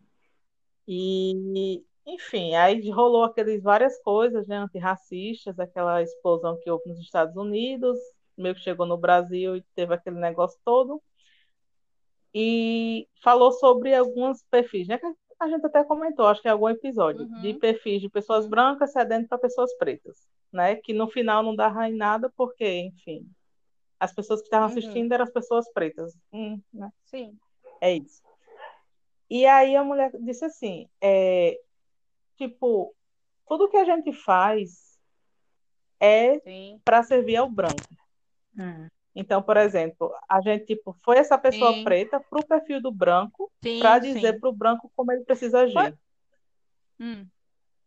E enfim, aí rolou aqueles várias coisas, né, antirracistas, aquela explosão que houve nos Estados Unidos, meio que chegou no Brasil e teve aquele negócio todo. E falou sobre alguns perfis, né? A gente até comentou, acho que em algum episódio, Uhum. de perfis de pessoas Uhum. brancas cedendo para pessoas pretas, né? Que no final não dava em nada, porque, enfim, as pessoas que estavam Uhum. assistindo eram as pessoas pretas. Hum, né? Sim. É isso. E aí a mulher disse assim, é, tipo, tudo que a gente faz é para servir ao branco. Hum. Então, por exemplo, a gente tipo foi essa pessoa Sim. preta pro perfil do branco para dizer sim. pro branco como ele precisa agir. Hum,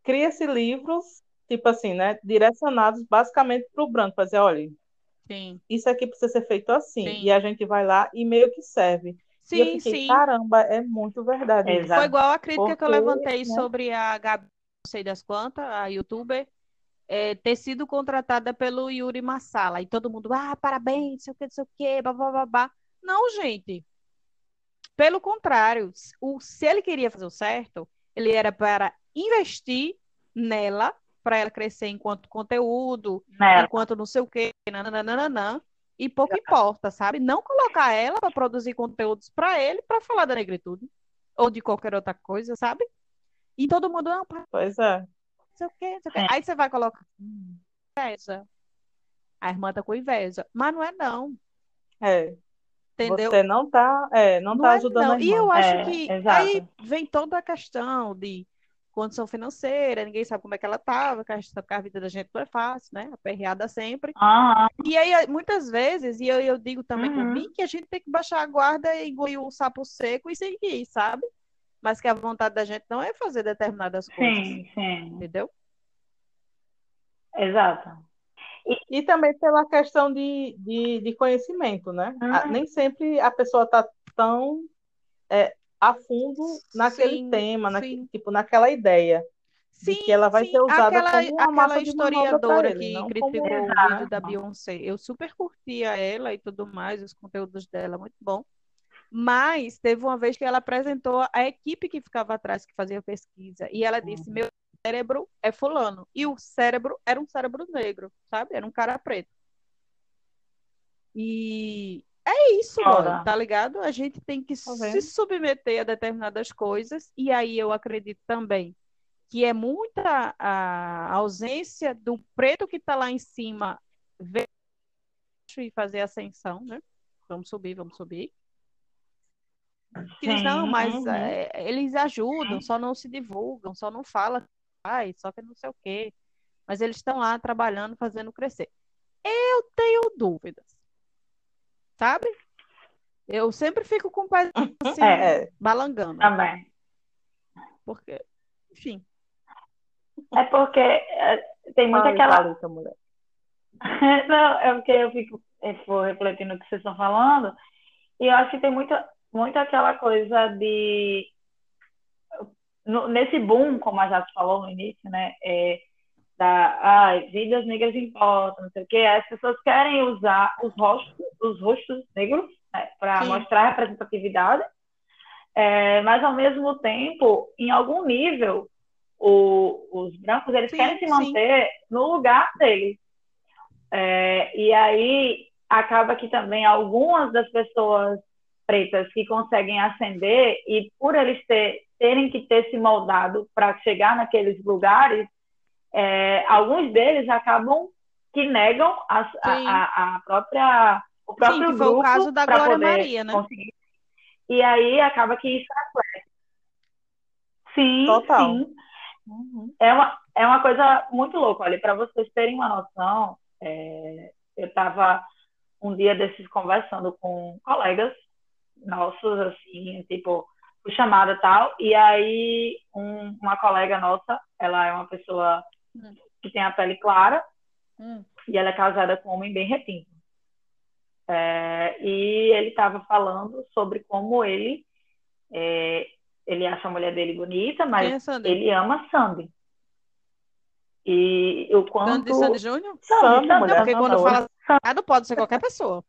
Cria-se livros tipo assim, né? Direcionados basicamente para o branco, para dizer, olha, Sim. isso aqui precisa ser feito assim. Sim. E a gente vai lá e meio que serve. E eu Sim, fiquei, sim. caramba, é muito verdade. Exato. Foi igual a crítica que eu Porque, levantei né? sobre a Gabi, não sei das quantas, a youtuber, é, ter sido contratada pelo Yuri Massala. E todo mundo, ah, parabéns, não sei o que, não sei o que, babá. Não, gente. Pelo contrário, o, se ele queria fazer o certo, ele era para investir nela, para ela crescer enquanto conteúdo, Né? enquanto não sei o quê, nananana, e pouco importa, sabe? Não colocar ela para produzir conteúdos para ele, para falar da negritude, ou de qualquer outra coisa, sabe? E todo mundo, não, para Pois é. não sei o quê, não sei o quê. É. Aí você vai colocar "Hum, inveja. A irmã tá com inveja. Mas não é não, É. entendeu? Você não tá, é, não Não tá é ajudando não. a E eu acho É, que aí vem toda a questão de condição financeira, ninguém sabe como é que ela tava, que a vida da gente não é fácil, né? Aperreada sempre. Ah, E aí, muitas vezes, e eu, eu digo também por Uhum. mim, que a gente tem que baixar a guarda e engolir o sapo seco e seguir, sabe? Mas que a vontade da gente não é fazer determinadas coisas, sim, sim. entendeu? Exato. E também pela questão de, de, de conhecimento, né? Uhum. nem sempre a pessoa tá tão é, a fundo naquele Sim, tema, sim. tipo, naquela ideia de Sim, que ela vai sim. ser usada Aquela, como uma aquela historiadora ele, que criticou como, o vídeo da Beyoncé, eu super curtia ela e tudo mais, os conteúdos dela, muito bom. Mas teve uma vez que ela apresentou a equipe que ficava atrás, que fazia pesquisa, e ela disse: Meu cérebro é fulano. E o cérebro era um cérebro negro, sabe? Era um cara preto. E é isso, mano, tá ligado? A gente tem que Tá se submeter a determinadas coisas, e aí eu acredito também que é muita a ausência do preto que tá lá em cima ver e fazer ascensão, né? Vamos subir, vamos subir. Diz, não, mas uhum. é, eles ajudam, só não se divulgam, só não fala, ai, só que não sei o quê. Mas eles estão lá trabalhando, fazendo crescer. Eu tenho dúvidas, sabe? Eu sempre fico com o pé assim, É, é. balangando, Também. porque, enfim, É porque é, tem muito Fala, aquela. Mulher. Não, é porque eu fico, eu refletindo o que vocês estão falando, e eu acho que tem muito, muito aquela coisa de. no- nesse boom, como a Jato falou no início, né? É, da, ai, vidas negras importam, não sei o quê, as pessoas querem usar os rostos, os rostos negros, né, para Sim. mostrar representatividade, é, mas ao mesmo tempo, em algum nível, o- os brancos eles Sim, querem se sim. manter no lugar deles. É, e aí acaba que também algumas das pessoas pretas que conseguem ascender e por eles ter- terem que ter se moldado para chegar naqueles lugares, é, alguns deles acabam que negam a, a- a- a própria o próprio Sim, foi o grupo caso da Glória poder Maria, né? conseguir. E aí acaba que isso reflete. Sim, Total. sim. Uhum. É uma, é uma coisa muito louca. Olha, para vocês terem uma noção, é, eu estava um dia desses conversando com colegas nossos, assim, tipo, por chamada e tal, e aí um- uma colega nossa, ela é uma pessoa Hum. que tem a pele clara Hum, e ela é casada com um homem bem retinto. É, e ele estava falando sobre como ele é, ele acha a mulher dele bonita, mas é Sandy? ele ama Sandy. E o quanto. Sandy, Sandy Júnior? Sandy, Sandy, Sandy, mulher, Porque não, quando fala ah, não pode ser qualquer pessoa.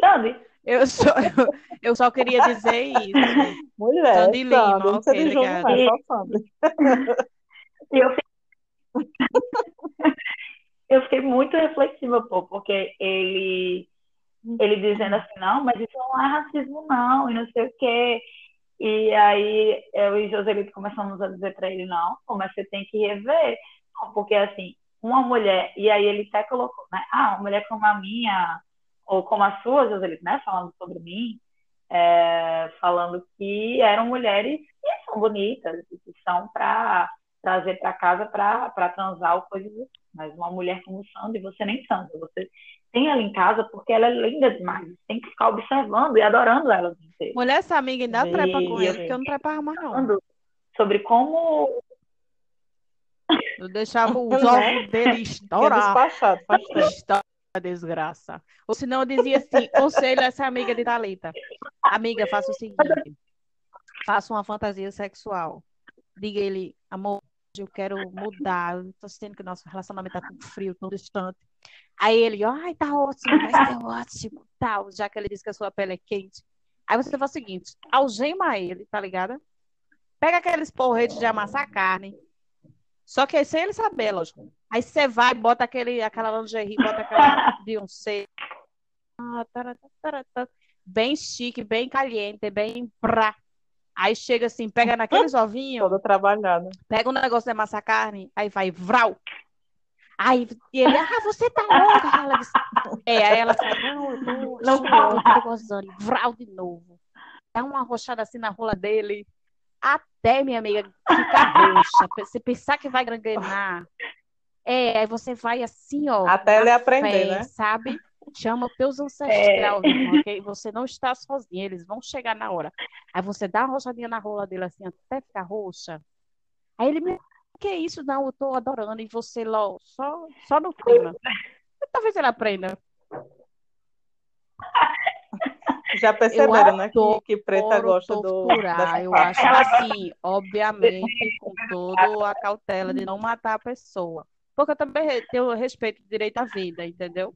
Sandy. Eu só, eu, eu só queria dizer isso. Mulher, Sandy Lima, Sandy, ok, Júnior, não, obrigada. é só Sandy. E eu fiquei... eu fiquei muito reflexiva, pô, porque ele, ele dizendo assim, não, mas isso não é racismo, não, e não sei o quê. E aí eu e Joselito começamos a dizer para ele, não, pô, mas você tem que rever. Não, porque assim, uma mulher, e aí ele até colocou, né? Ah, uma mulher como a minha, ou como a sua, Joselito, né? Falando sobre mim, é, falando que eram mulheres que são bonitas, que são para trazer para casa para transar ou coisas assim. Mas uma mulher como Sandy, você nem Sandy, você tem ela em casa porque ela é linda demais. Tem que ficar observando e adorando ela. Mulher, essa amiga ainda trepa com ele, porque eu não trepava mais, não. Sobre como. Eu deixava os Né? ovos dele estourar. despachado. Estoura, desgraça. Ou senão eu dizia assim, conselho a essa amiga de Thalita. Amiga, faça o seguinte. Faça uma fantasia sexual. Diga ele, amor, eu quero mudar. Eu tô sentindo que nosso relacionamento tá tão frio, tão distante. Aí ele, ai, tá ótimo, vai ser ótimo, tal, já que ele disse que a sua pele é quente. Aí você faz o seguinte, algema ele, tá ligado? Pega aqueles porretes de amassar carne, só que aí sem ele saber, lógico. Aí você vai, bota aquele, aquela lingerie, bota aquela Beyoncé. Ah. Bem chique, bem caliente, bem pra. Aí chega assim, pega naqueles ovinhos, Toda trabalhada. pega um negócio de amassar carne, aí vai, vral. Aí ele, ah, você tá louca. Ela disse, é, aí ela fala, não, eu tô, Não tá louca, tô gozando. Vral de novo. Dá uma arrochada assim na rola dele, até, minha amiga, ficar roxa. Você pensar que vai gangrenar. É, aí você vai assim, ó, Até ele na aprender, fé, né? sabe? Chama teus ancestrais, ok? Você não está sozinho, eles vão chegar na hora. Aí você dá uma roxadinha na rola dele assim, até ficar roxa. Aí ele me que é isso? Não, eu tô adorando. E você lá, só, só no clima. Talvez ele aprenda. Já perceberam, né? Que, que preta gosta do, dessa Eu acho assim, obviamente, com toda a cautela de não matar a pessoa. Porque eu também tenho respeito direito à vida, entendeu?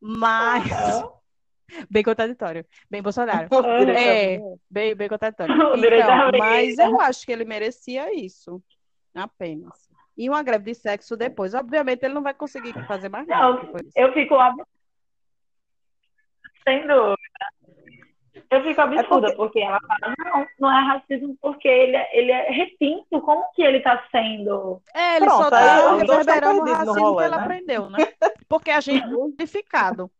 Mas. Bem contraditório. Bem Bolsonaro. É, bem, bem contraditório. Então, mas eu acho que ele merecia isso. Apenas. E uma greve de sexo depois. Obviamente, ele não vai conseguir fazer mais nada Não. Eu fico absurda. Sem dúvida. Eu fico absurda, porque... ela fala, não, não é racismo porque ele, é- ele é retinto. Como que ele tá sendo? É, ele Pronto, só aí tá reverberando o racismo rolê, que ele né? aprendeu, né? Porque a gente é modificado.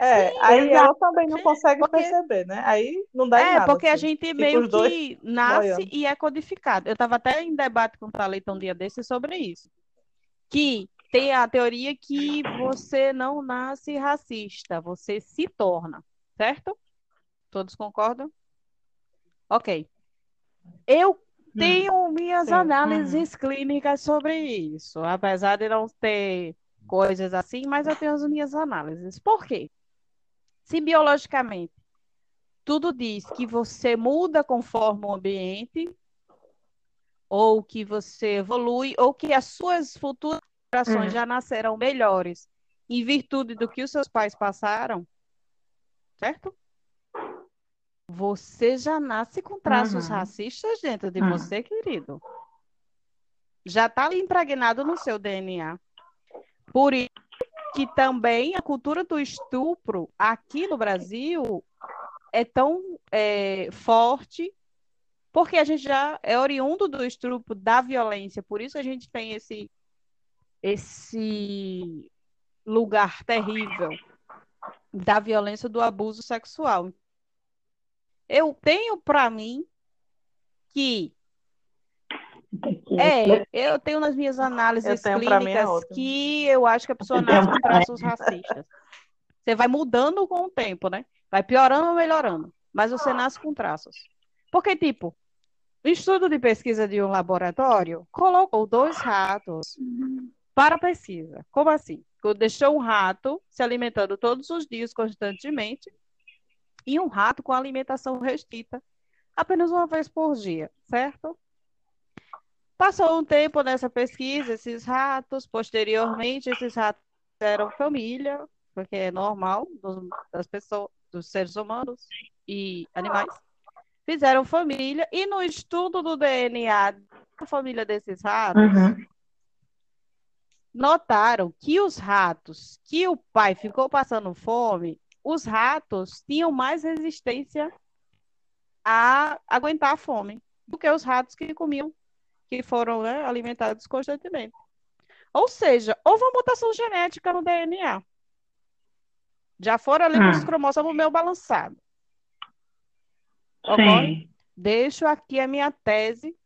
É, aí exato. ela também não Sim, consegue porque- perceber, né? Aí não dá em É, nada. porque a assim. gente Fica meio que nasce boiando. e é codificado. Eu estava até em debate com o Thalita um dia desse sobre isso. Que tem a teoria que você não nasce racista, você se torna, certo? Todos concordam? Ok. Eu tenho minhas análises clínicas sobre isso, apesar de não ter coisas assim, mas eu tenho as minhas análises. Por quê? Se biologicamente tudo diz que você muda conforme o ambiente, ou que você evolui, ou que as suas futuras gerações Hum. já nascerão melhores em virtude do que os seus pais passaram, certo? Você já nasce com traços Uhum. racistas dentro de Uhum. você, querido. Já está ali impregnado no seu DNA. Por isso que também a cultura do estupro aqui no Brasil é tão é, forte, porque a gente já é oriundo do estupro, da violência. Por isso a gente tem esse, esse lugar terrível da violência do abuso sexual. Eu tenho para mim que é, eu tenho nas minhas análises é clínicas que eu acho que a pessoa nasce com traços racistas. Você vai mudando com o tempo, né? Vai piorando ou melhorando, mas você nasce com traços. Porque, tipo, o estudo de pesquisa de um laboratório colocou dois ratos para a pesquisa. Como assim? Deixou um rato se alimentando todos os dias, constantemente, e um rato com alimentação restrita apenas uma vez por dia, certo? Passou um tempo nessa pesquisa, esses ratos, posteriormente, esses ratos eram família, porque é normal dos, das pessoas, dos seres humanos e animais. Fizeram família, e no estudo do DNA da família desses ratos, Uhum. Notaram que os ratos que o pai ficou passando fome, os ratos tinham mais resistência a aguentar a fome do que os ratos que comiam, que foram né, alimentados constantemente. Ou seja, houve uma mutação genética no DNA. Já foram ali com os cromossomos meio balançados. Sim. Deixo aqui a minha tese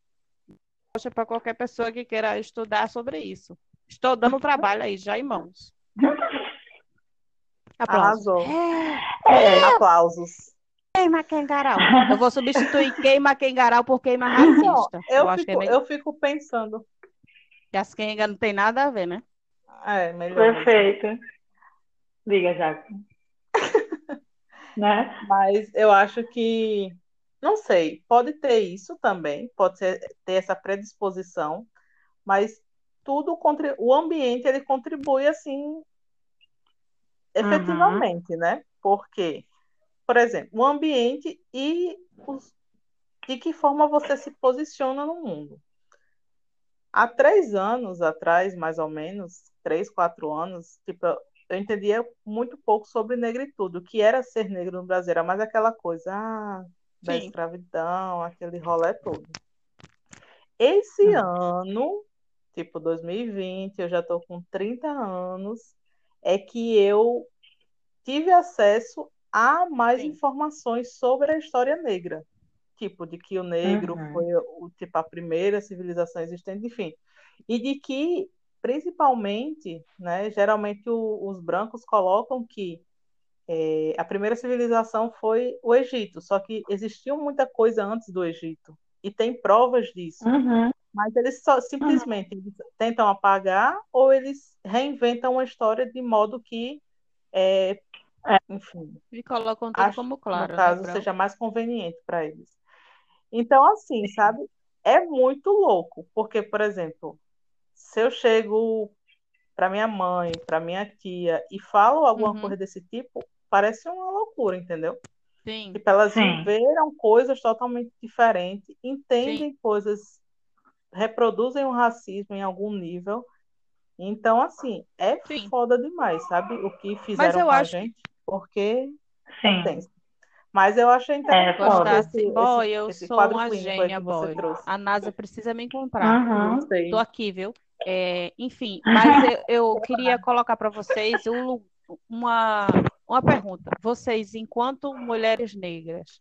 para qualquer pessoa que queira estudar sobre isso. Estou dando trabalho aí já em mãos. Aplausos. Arrasou. É, Aplausos. queima Kengarau. Eu vou substituir queima Kengarau por queima racista. Eu, eu acho que é fico, melhor. eu fico pensando. Que as Kenga não tem nada a ver, né? É, melhor. Perfeito. Diga, Jaque. né? Mas eu acho que, não sei, pode ter isso também, pode ser, ter essa predisposição, mas tudo, o ambiente, ele contribui assim, efetivamente, né? Porque, por exemplo, o ambiente e os- de que forma você se posiciona no mundo. Há três anos atrás, mais ou menos, três, quatro anos, tipo, eu entendia muito pouco sobre negritude, o que era ser negro no Brasil, era mais aquela coisa, ah, da Sim. escravidão, aquele rolê todo. Esse Hum. ano, tipo 2020, eu já estou com 30 anos, é que eu tive acesso a mais Sim. informações sobre a história negra. Tipo, de que o negro Uhum. foi o, tipo, a primeira civilização existente, enfim. E de que, principalmente, né, geralmente o- os brancos colocam que é, a primeira civilização foi o Egito, só que existia muita coisa antes do Egito. E tem provas disso. Uhum. Mas eles só simplesmente eles tentam apagar ou eles reinventam a história de modo que, é, enfim, E colocam tudo acho, como claro, no né, caso, branco? seja mais conveniente para eles. Então, assim, sabe? É muito louco, porque, por exemplo, se eu chego para minha mãe, para minha tia e falo alguma Uhum. coisa desse tipo, parece uma loucura, entendeu? Sim, Tipo, elas Sim. viveram coisas totalmente diferentes, entendem coisas, reproduzem o racismo em algum nível. Então, assim, é Sim. foda demais, sabe? O que fizeram eu com a acho que- gente, porque Sim. tem. Mas eu achei interessante foda. gostasse, esse, boy, esse, eu esse sou uma gênia, boy. A NASA precisa me comprar. Uhum. Tô aqui, viu? É, enfim, mas eu, eu queria colocar para vocês um uma, uma pergunta. Vocês, enquanto mulheres negras,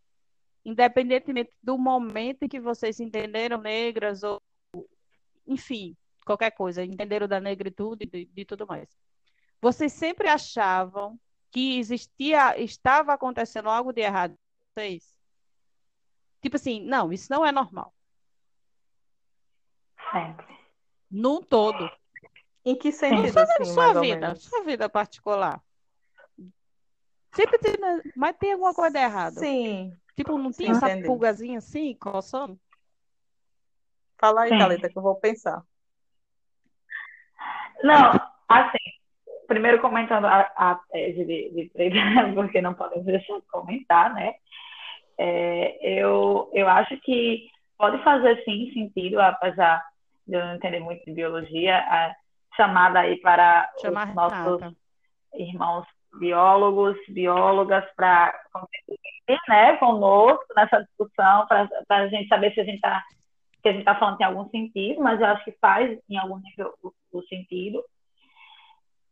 independentemente do momento em que vocês entenderam negras, ou enfim, qualquer coisa, entenderam da negritude e de, de tudo mais, vocês sempre achavam que existia, estava acontecendo algo de errado com vocês? Tipo assim, não, isso não é normal. Sempre. Num todo. Em que sentido, Na assim, sua vida, sua vida particular. Sempre tem, né? mas tem alguma coisa errada. Sim. Tipo, não tinha essa pulgazinha assim, coçando? Fala aí, Sim. Thalita, que eu vou pensar. Não, assim, primeiro comentando a, a tese de, de porque não podemos deixar de comentar, né? É, eu, eu acho que pode fazer sim sentido, apesar de eu não entender muito de biologia, a chamada aí para Chamar os nossos Renata. irmãos biólogos, biólogas, para né, conosco nessa discussão, para a gente saber se a gente está que a gente está falando tem algum sentido, mas eu acho que faz em algum nível o, o sentido.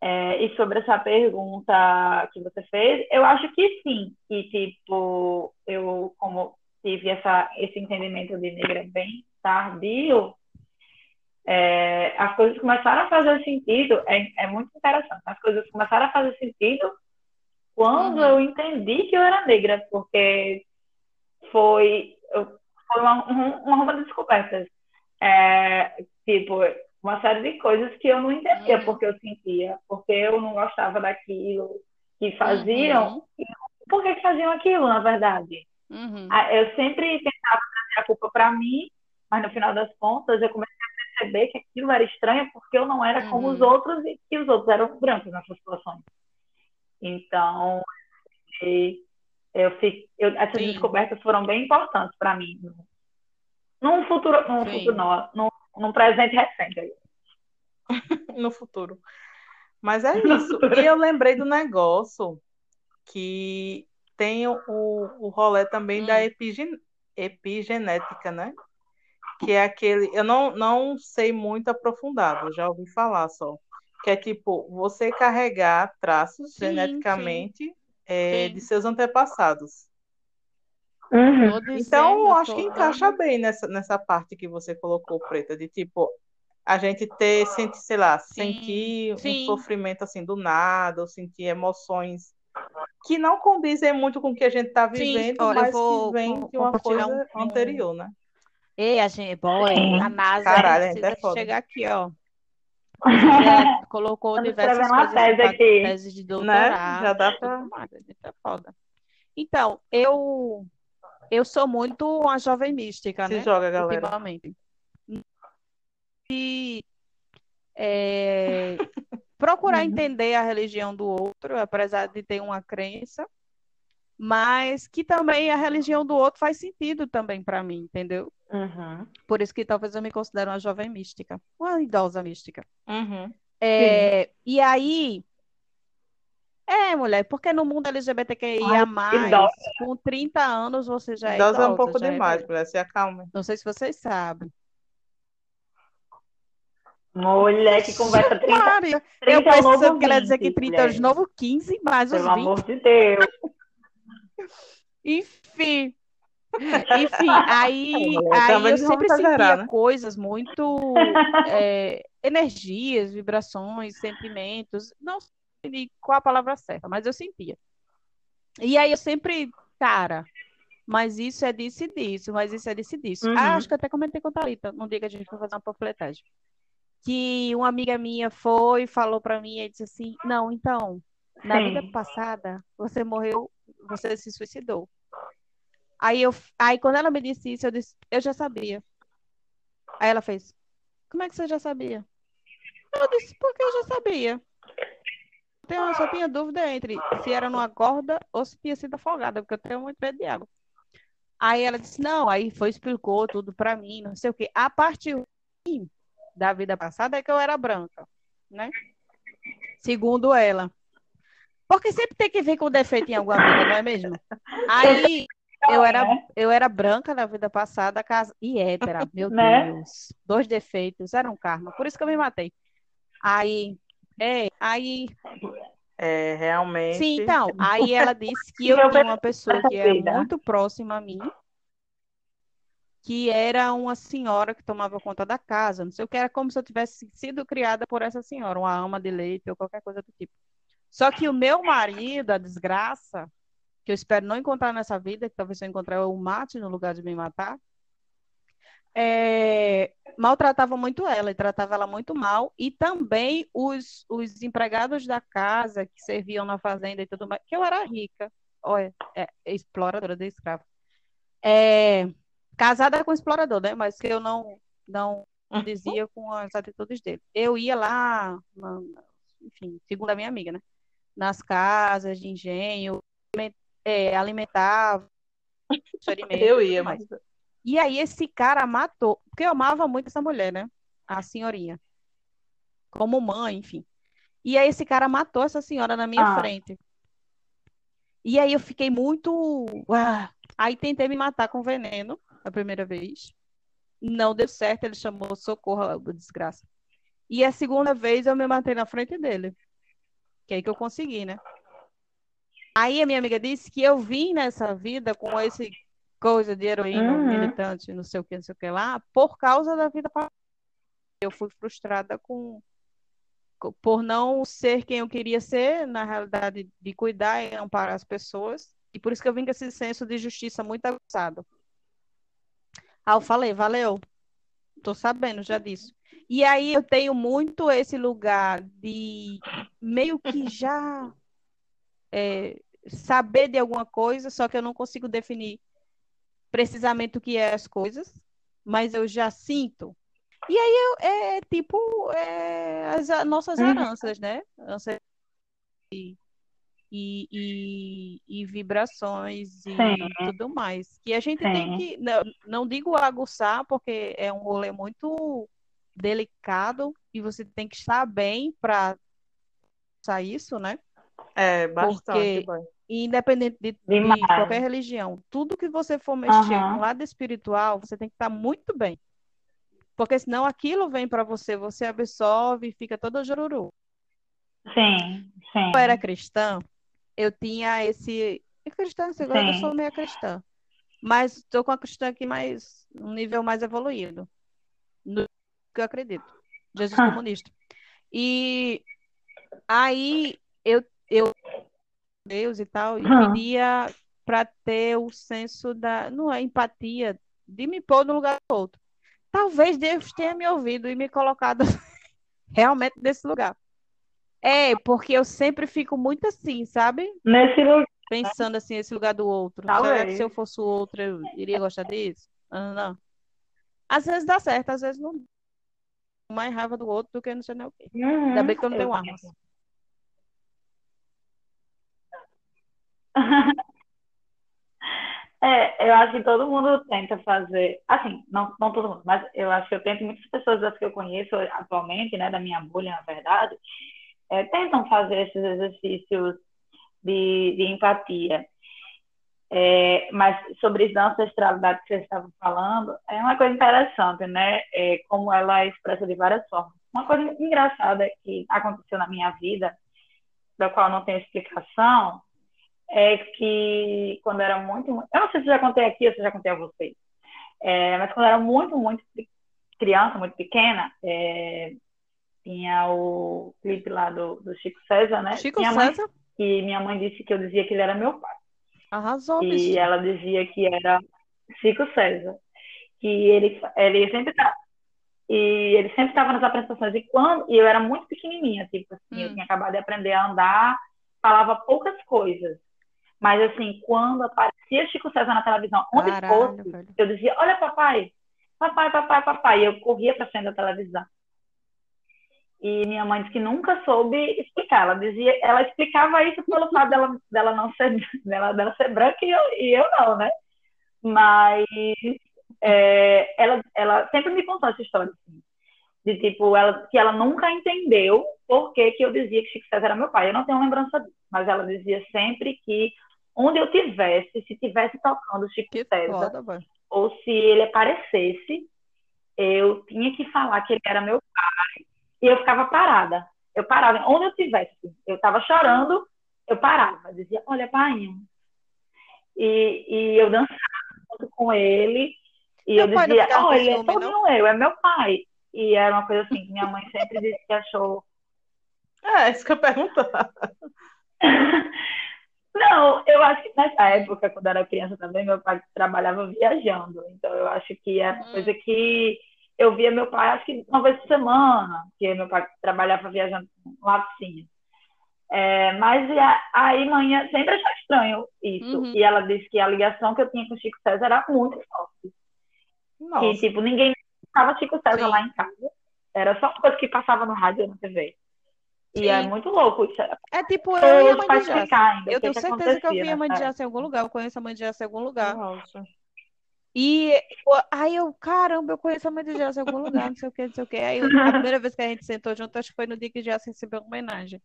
É, e sobre essa pergunta que você fez, eu acho que sim, que tipo, eu como tive essa, esse entendimento de negra bem tardio, é, as coisas começaram a fazer sentido, é, é muito interessante, as coisas começaram a fazer sentido quando Uhum. eu entendi que eu era negra, porque foi, eu- foi uma, um- uma ruma de descobertas. É, tipo, uma série de coisas que eu não entendia Uhum. porque eu sentia, porque eu não gostava daquilo que faziam, Uhum. por que faziam aquilo, na verdade? Uhum. Ah, Eu sempre tentava trazer a culpa para mim, mas no final das contas eu comecei a perceber que aquilo era estranho porque eu não era como Uhum. os outros e que os outros eram brancos nessas situações. Então, e eu eu- essas Sim. descobertas foram bem importantes para mim. Num futuro, num Sim. futuro não, num, num presente recente. aí. no futuro. Mas é No isso. futuro. E eu lembrei do negócio que tem o, o rolê também da Hum. epigen- epigenética, né? Que é aquele. Eu não, não sei muito aprofundado, já ouvi falar só. Que é tipo, você carregar traços Sim, geneticamente é, de seus antepassados. Uhum. Então, eu acho que encaixa bem nessa, nessa parte que você colocou, Preta, de tipo, a gente ter, senti- sei lá, Sim, sentir um sim. sofrimento assim do nada, ou sentir emoções que não condizem muito com o que a gente está vivendo, olha, mas vou que vem com- de uma coisa um- um- anterior, né? Ei, a gente, bom, é, a NASA Caralho, precisa é foda. chegar aqui, ó. Já colocou Estamos diversas coisas, tese tá- aqui. tese de Né? doutorado, Já dá pra. mais, a gente é foda. Então, eu eu sou muito uma jovem mística, Se né? joga, galera. Ultimamente. E é, procurar entender a religião do outro, apesar de ter uma crença, mas que também a religião do outro faz sentido também para mim, entendeu? Uhum. Por isso que talvez eu me considere uma jovem mística, uma idosa mística. Uhum. É, e aí, é, mulher, porque no mundo LGBTQIA+, idosa. com 30 anos você já é Idosa é um idosa, pouco é demais, velha. mulher. Se acalme. Não sei se vocês sabem. Mulher que conversa 30, Maria, eu 30 é pensando novo que ela ia dizer que 20, 30 é os mulher. novos 15, mais os Pelo 20. amor de Deus. Enfim. Enfim, aí, mulher, aí eu não sempre sentia né? coisas muito é, energias, vibrações, sentimentos, não sei qual a palavra certa, mas eu sentia. E aí eu sempre, cara, mas isso é disso e disso, mas isso é disso e disso. Uhum. Ah, acho que até comentei com a Thalita, num dia que a gente foi fazer uma panfletagem. Que uma amiga minha foi, falou pra mim e disse assim: Não, então, na Sim. vida passada, você morreu, você se suicidou. Aí, eu, aí quando ela me disse isso, eu disse: Eu já sabia. Aí ela fez: Como é que você já sabia? Eu disse: Porque eu já sabia. Tenho, só tinha dúvida entre se era numa corda ou se tinha sido afogada, porque eu tenho muito medo de água. Aí ela disse, não, aí foi, explicou tudo pra mim, não sei o quê. A partir da vida passada é que eu era branca, né? Segundo ela. Porque sempre tem que vir com defeito em alguma vida, não é mesmo? Aí eu era, eu era branca na vida passada, casa... e hétera, meu Né? Deus. Dois defeitos, era um karma. Por isso que eu me matei. Aí, é, aí É, realmente. Sim, então, aí ela disse que eu tinha uma pessoa que é vida. muito próxima a mim, que era uma senhora que tomava conta da casa, não sei o que, era como se eu tivesse sido criada por essa senhora, uma ama de leite ou qualquer coisa do tipo. Só que o meu marido, a desgraça, que eu espero não encontrar nessa vida, que talvez se eu encontrar eu o mate no lugar de me matar, é, maltratava muito ela e tratava ela muito mal. E também os, os empregados da casa que serviam na fazenda e tudo mais, que eu era rica, olha, é, exploradora de escravo. É, casada com explorador, né? Mas que eu não, não dizia com as atitudes dele. Eu ia lá, enfim, segundo a minha amiga, né? Nas casas de engenho, é, alimentava, Eu e ia, mas. E aí esse cara matou, porque eu amava muito essa mulher, né? A senhorinha. Como mãe, enfim. E aí esse cara matou essa senhora na minha Ah. frente. E aí eu fiquei muito. Ah. Aí tentei me matar com veneno a primeira vez. Não deu certo, ele chamou socorro, desgraça. E a segunda vez eu me matei na frente dele. Que aí que eu consegui, né? Aí a minha amiga disse que eu vim nessa vida com esse coisa de heroína, Uhum. militante, não sei o que, não sei o que lá, por causa da vida passada. Eu fui frustrada com co- por não ser quem eu queria ser, na realidade, de cuidar e amparar as pessoas. E por isso que eu vim com esse senso de justiça muito aguçado. Ah, eu falei, valeu. Tô sabendo já disso. E aí eu tenho muito esse lugar de meio que já é, saber de alguma coisa, só que eu não consigo definir precisamente o que é as coisas, mas eu já sinto. E aí eu, é tipo é, as a- nossas Uhum. heranças, né? Heranças e, e, e, vibrações e Sim. tudo mais. Que a gente tem Sim. que, não, não digo aguçar, porque é um rolê muito delicado e você tem que estar bem para usar isso, né? É, bastante, Porque-. E independente de, de qualquer religião, tudo que você for mexer Aham. com o lado espiritual, você tem que estar muito bem. Porque senão aquilo vem para você, você absorve e fica todo jururu. Sim, sim. eu era cristã, eu tinha esse. É cristã, agora eu Sim. sou meio cristã. Mas estou com a cristã aqui mais. um nível mais evoluído. No que eu acredito. Jesus Ah. comunista. E aí eu, eu Deus e tal, e Hum. pedia para ter o senso da, não é empatia, de me pôr no lugar do outro. Talvez Deus tenha me ouvido e me colocado realmente nesse lugar. É, porque eu sempre fico muito assim, sabe? Nesse lugar. Pensando assim, esse lugar do outro. Será que Talvez. se eu fosse o outro, eu iria gostar disso? Ah, Não. Às vezes dá certo, às vezes não. Mais raiva do outro do que não sei nem o quê. Uhum. Ainda bem que eu não tenho armas. É, eu acho que todo mundo tenta fazer, assim, não, não todo mundo, mas eu acho que eu tento, muitas pessoas das que eu conheço atualmente, né, da minha bolha, na verdade, é, tentam fazer esses exercícios de, de empatia. É, mas sobre isso da ancestralidade que vocês estavam falando, é uma coisa interessante, né? É, como ela é expressa de várias formas. Uma coisa engraçada que aconteceu na minha vida, da qual não tem explicação, é que quando era muito, eu não sei se já contei aqui ou se já contei a vocês, é, mas quando era muito, muito criança, muito pequena, é, tinha o clipe lá do, do Chico César, né? Chico minha mãe, César que minha mãe disse que eu dizia que ele era meu pai. arrasou, E bicho. ela dizia que era Chico César. Que ele, ele sempre tá, e ele sempre estava nas apresentações. E quando e eu era muito pequenininha, tipo assim, eu Hum. tinha acabado de aprender a andar, falava poucas coisas. Mas assim, quando aparecia Chico César na televisão, onde Caralho, fosse, velho. eu dizia: Olha, papai, papai, papai, papai. E eu corria para frente da televisão. E minha mãe disse que nunca soube explicar. Ela dizia, ela explicava isso pelo fato dela, dela não ser, dela, dela ser branca e eu, e eu não, né? Mas é, ela, ela sempre me contou essa história, assim, de tipo, ela, que ela nunca entendeu por que, que eu dizia que Chico César era meu pai. Eu não tenho lembrança disso, mas ela dizia sempre que onde eu tivesse, se tivesse tocando Chico Que César, foda, ou se ele aparecesse, eu tinha que falar que ele era meu pai e eu ficava parada. Eu parava, onde eu tivesse, eu estava chorando, eu parava, dizia, olha, pai. E, e eu dançava junto com ele, e Meu eu não dizia, é ciúme, não? todo eu, é meu pai. E era uma coisa assim, que minha mãe sempre disse que achou É, isso que eu ia perguntar. Não, eu acho que nessa época, quando eu era criança também, meu pai trabalhava viajando. Então, eu acho que era uma Hum. coisa que eu via meu pai, acho que uma vez por semana, porque meu pai trabalhava viajando com laticínio. É, mas e aí, manhã, sempre achou estranho isso. Uhum. E ela disse que a ligação que eu tinha com o Chico César era muito forte. Que, Nossa. tipo, ninguém ficava Chico César Sim. lá em casa. Era só uma coisa que passava no rádio ou na TV. E é Sim. muito louco isso. É tipo eu e a mãe de Jace. Eu tenho que certeza que eu vi a mãe de nessa Jace em algum lugar. Eu conheço a mãe de Jace em algum lugar. Nossa. E eu- aí eu, caramba, eu conheço a mãe de Jace em algum lugar, não sei o que, não sei o que. Aí eu- a primeira vez que a gente sentou junto, acho que foi no dia que Jace recebeu uma homenagem.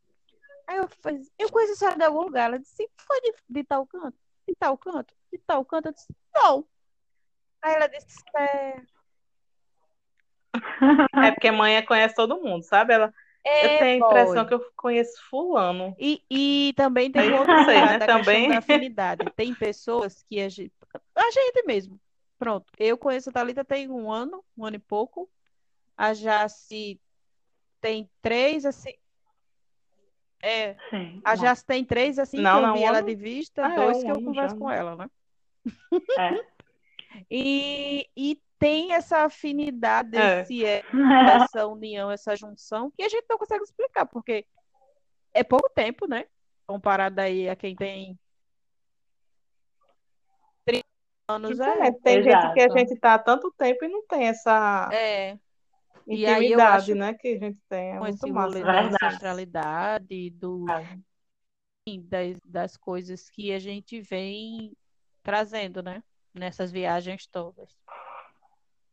Aí eu falei, eu conheço a senhora de algum lugar. Ela disse, foi de, de tal canto? De tal canto? De tal canto? Eu disse, não. Aí ela disse, é, É porque mãe conhece todo mundo, sabe? Ela, eu é, tenho a impressão boy. que eu conheço fulano. E, e também tem Aí um outro não sei, né? da questão Também. da afinidade. Tem pessoas que a gente, a gente mesmo. Pronto, eu conheço a Thalita tem um ano, um ano e pouco. A Jace tem três, assim. É, Sim. a Jace tem três, assim, que Não, eu não, vi ela ano. de vista, Ah, é, dois um que eu converso já, com ela, né? É. E, e tem essa afinidade, É. esse, essa união, essa junção, que a gente não consegue explicar, porque é pouco tempo, né? Comparado aí a quem tem 30 anos, É, é. tem gente que a Exato. gente tá há tanto tempo e não tem essa É. E intimidade, acho né? Que a gente tem. É muito massa. da ancestralidade, do, das, das coisas que a gente vem trazendo, né? Nessas viagens todas.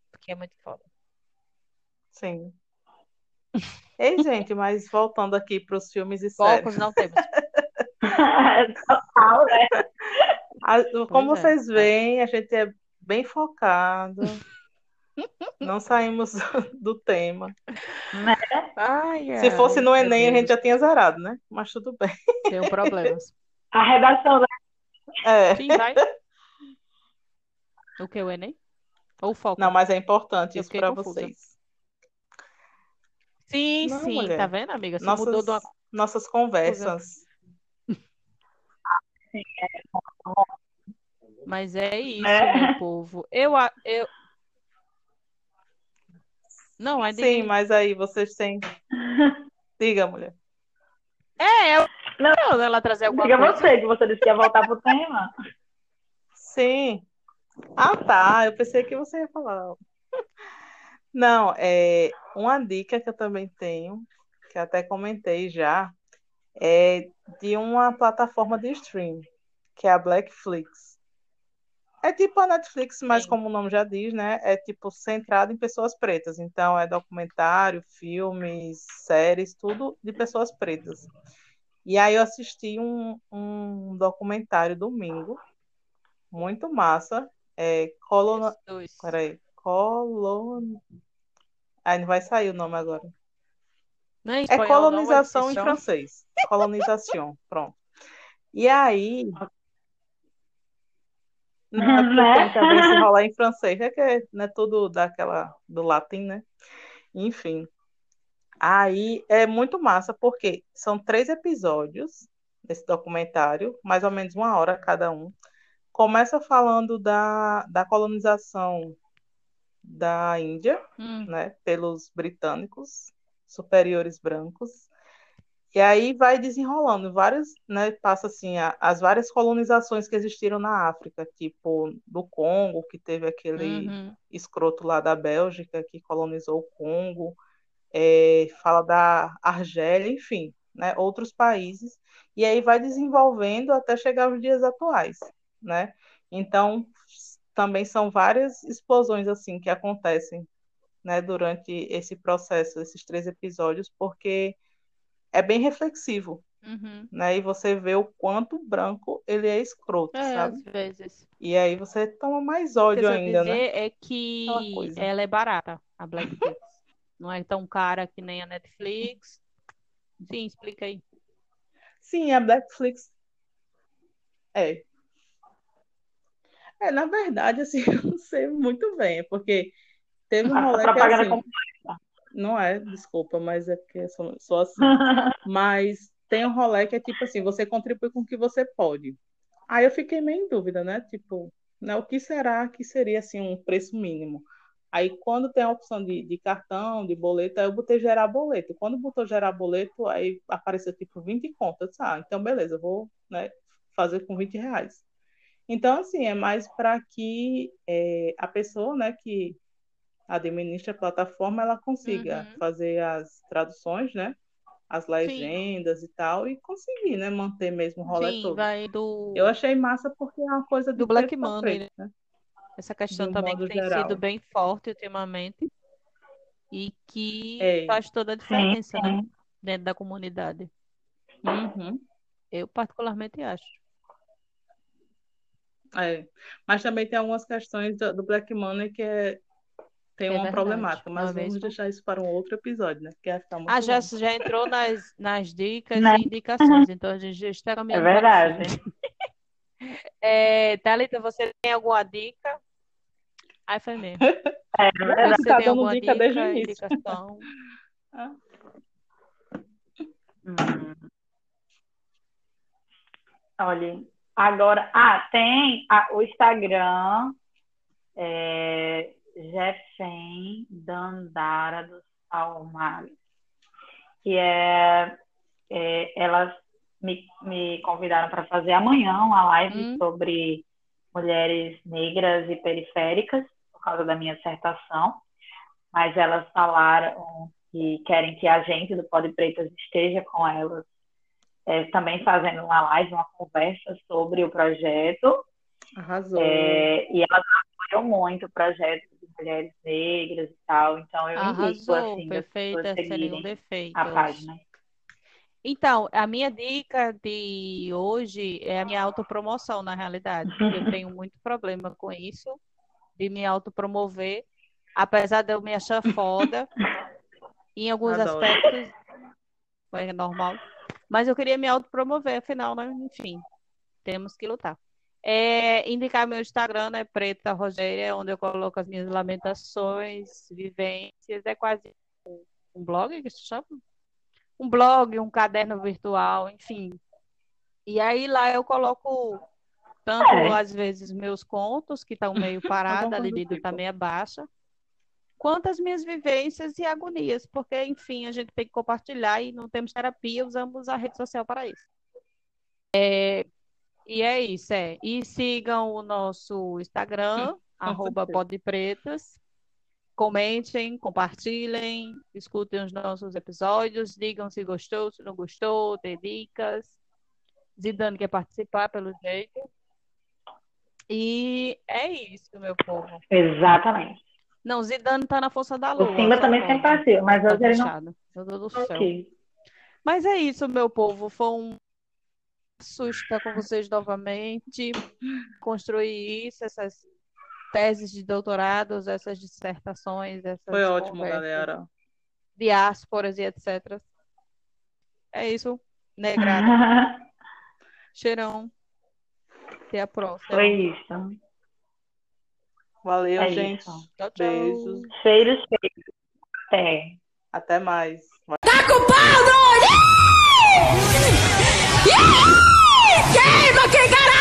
Porque é muito foda. Sim. Ei, gente, mas voltando aqui para os filmes e séries. Focos não temos. Total, né? A- como Pois é. vocês veem, a gente é bem focado. Não saímos do tema. Ai, Se fosse no meu Enem, a gente já tinha zerado, né? Mas tudo bem. tenho problemas. A redação, né? É. Sim, vai. O que, o Enem? Ou foco? Não, mas é importante Eu isso para vocês. Sim, Não, sim, mulher. tá vendo, amiga? Você mudou Nossas, de uma nossas conversas. Mas é isso, É. meu povo. Eu, a- eu... Não, é de... Sim, mas aí vocês têm. Diga, mulher. É, eu... Não. Não, ela trazer alguma Diga coisa. você, que você disse que ia voltar pro tema. Sim. Ah, tá. Eu pensei que você ia falar. Não, é uma dica que eu também tenho, que até comentei já, é de uma plataforma de stream, que é a Blackflix. É tipo a Netflix, mas Sim. como o nome já diz, né? É tipo centrado em pessoas pretas. Então é documentário, filmes, séries, tudo de pessoas pretas. E aí eu assisti um, um documentário domingo, muito massa. É colona... Dois. Peraí. Colon... Aí não vai sair o nome agora. Não é É espanhol, colonização é em francês. Colonização, pronto. E aí. Não, é Né? também se rolar em francês. É que é tudo daquela, do latim, né? Enfim. Aí é muito massa, porque são três episódios desse documentário, mais ou menos uma hora cada um. Começa falando da, da colonização da Índia Hum, né, pelos britânicos superiores brancos. E aí vai desenrolando várias, né, passa assim a- as várias colonizações que existiram na África, tipo do Congo, que teve aquele uhum. escroto lá da Bélgica que colonizou o Congo, é, fala da Argélia, enfim, né, outros países. E aí vai desenvolvendo até chegar aos dias atuais, né? Então, também são várias explosões assim que acontecem né, durante esse processo, esses três episódios, porque é bem reflexivo, Uhum. né? E você vê o quanto o branco ele é escroto, É, sabe? às vezes. E aí você toma mais O que eu ódio quero ainda, né? dizer é que ela é barata, a Blackflix. Não é tão cara que nem a Netflix. Sim, explica aí. Sim, a Blackflix é. É, na verdade, assim, eu não sei muito bem, é porque teve um A rolê que é propaganda assim, não é, desculpa, mas é porque eu sou, sou assim. Mas tem um rolê que é tipo assim, você contribui com o que você pode. Aí eu fiquei meio em dúvida, né? Tipo, né, o que será que seria assim um preço mínimo? Aí quando tem a opção de, de cartão, de boleto, aí eu botei gerar boleto. Quando botou gerar boleto, aí apareceu tipo 20 contas. Ah, então beleza, eu vou, né, fazer com 20 reais. Então, assim, é mais para que é, a pessoa, né, que administra a plataforma, ela consiga Uhum. fazer as traduções, né? As legendas e tal, e conseguir, né? Manter mesmo o rolê Sim, todo. vai do, Eu achei massa porque é uma coisa do Black Money, preto, né? essa questão um também que tem geral. sido bem forte ultimamente e que É. faz toda a Sim, diferença, né? sim. Dentro da comunidade. Uhum. Eu particularmente acho. É. Mas também tem algumas questões do, do Black Money que é, tem É uma verdade, problemática, mas é vamos mesmo? deixar isso para um outro episódio, né? Porque vai ficar muito Ah, já, longo. já entrou nas, nas dicas Né? e indicações, então a gente já está É verdade. É, Thalita, você tem alguma dica? Ai, foi mesmo. É verdade. Você tá tem dando alguma dica desde o dica, início. indicação? Ah, Hum. Olha, agora. Ah, tem a- o Instagram, é, Jeffen Dandara dos Palmares, que é, é, elas me, me convidaram para fazer amanhã uma live Hum. sobre mulheres negras e periféricas, por causa da minha dissertação, mas elas falaram que querem que a gente do Pode Pretas esteja com elas é, também fazendo uma live, uma conversa sobre o projeto. arrasou. É, e elas apoiam muito o projeto mulheres negras e tal. Então eu indico Arrasou, assim das perfeita, sem nenhum seguirem defeito. a página. Então, a minha dica de hoje é a minha autopromoção, na realidade, eu tenho muito problema com isso, de me autopromover, apesar de eu me achar foda, em alguns Adoro. aspectos, é normal, mas eu queria me autopromover, afinal, né? Enfim, temos que lutar. É, indicar meu Instagram, né? Preta Rogéria, onde eu coloco as minhas lamentações, vivências, é quase um, blog que se chama? Um blog, um caderno virtual, enfim. E aí lá eu coloco tanto, É. às vezes, meus contos, que estão meio parados, a libido está meio baixa, quanto as minhas vivências e agonias, porque, enfim, a gente tem que compartilhar e não temos terapia, usamos a rede social para isso. É, e é isso, é. E sigam o nosso Instagram, arroba podpretas. Comentem, compartilhem, escutem os nossos episódios, digam se gostou, se não gostou, dê dicas. Zidane quer participar, pelo jeito. E é isso, meu povo. Exatamente. Não, Zidane tá na força da lua. O Simba só também sempre participa, mas Tá hoje ele não fechado. Meu Deus do céu. Ok. Mas é isso, meu povo. Foi um estar com vocês novamente. Construir isso, essas teses de doutorados, essas dissertações, essas Foi ótimo, galera. diásporas e etc. É isso. Negrada. Cheirão. Até a próxima. Foi isso. Valeu, É gente. isso. Tchau, tchau. Beijos. Cheiros, cheiros. Até. Até mais. Tá com pau, doido! Queima quem garante!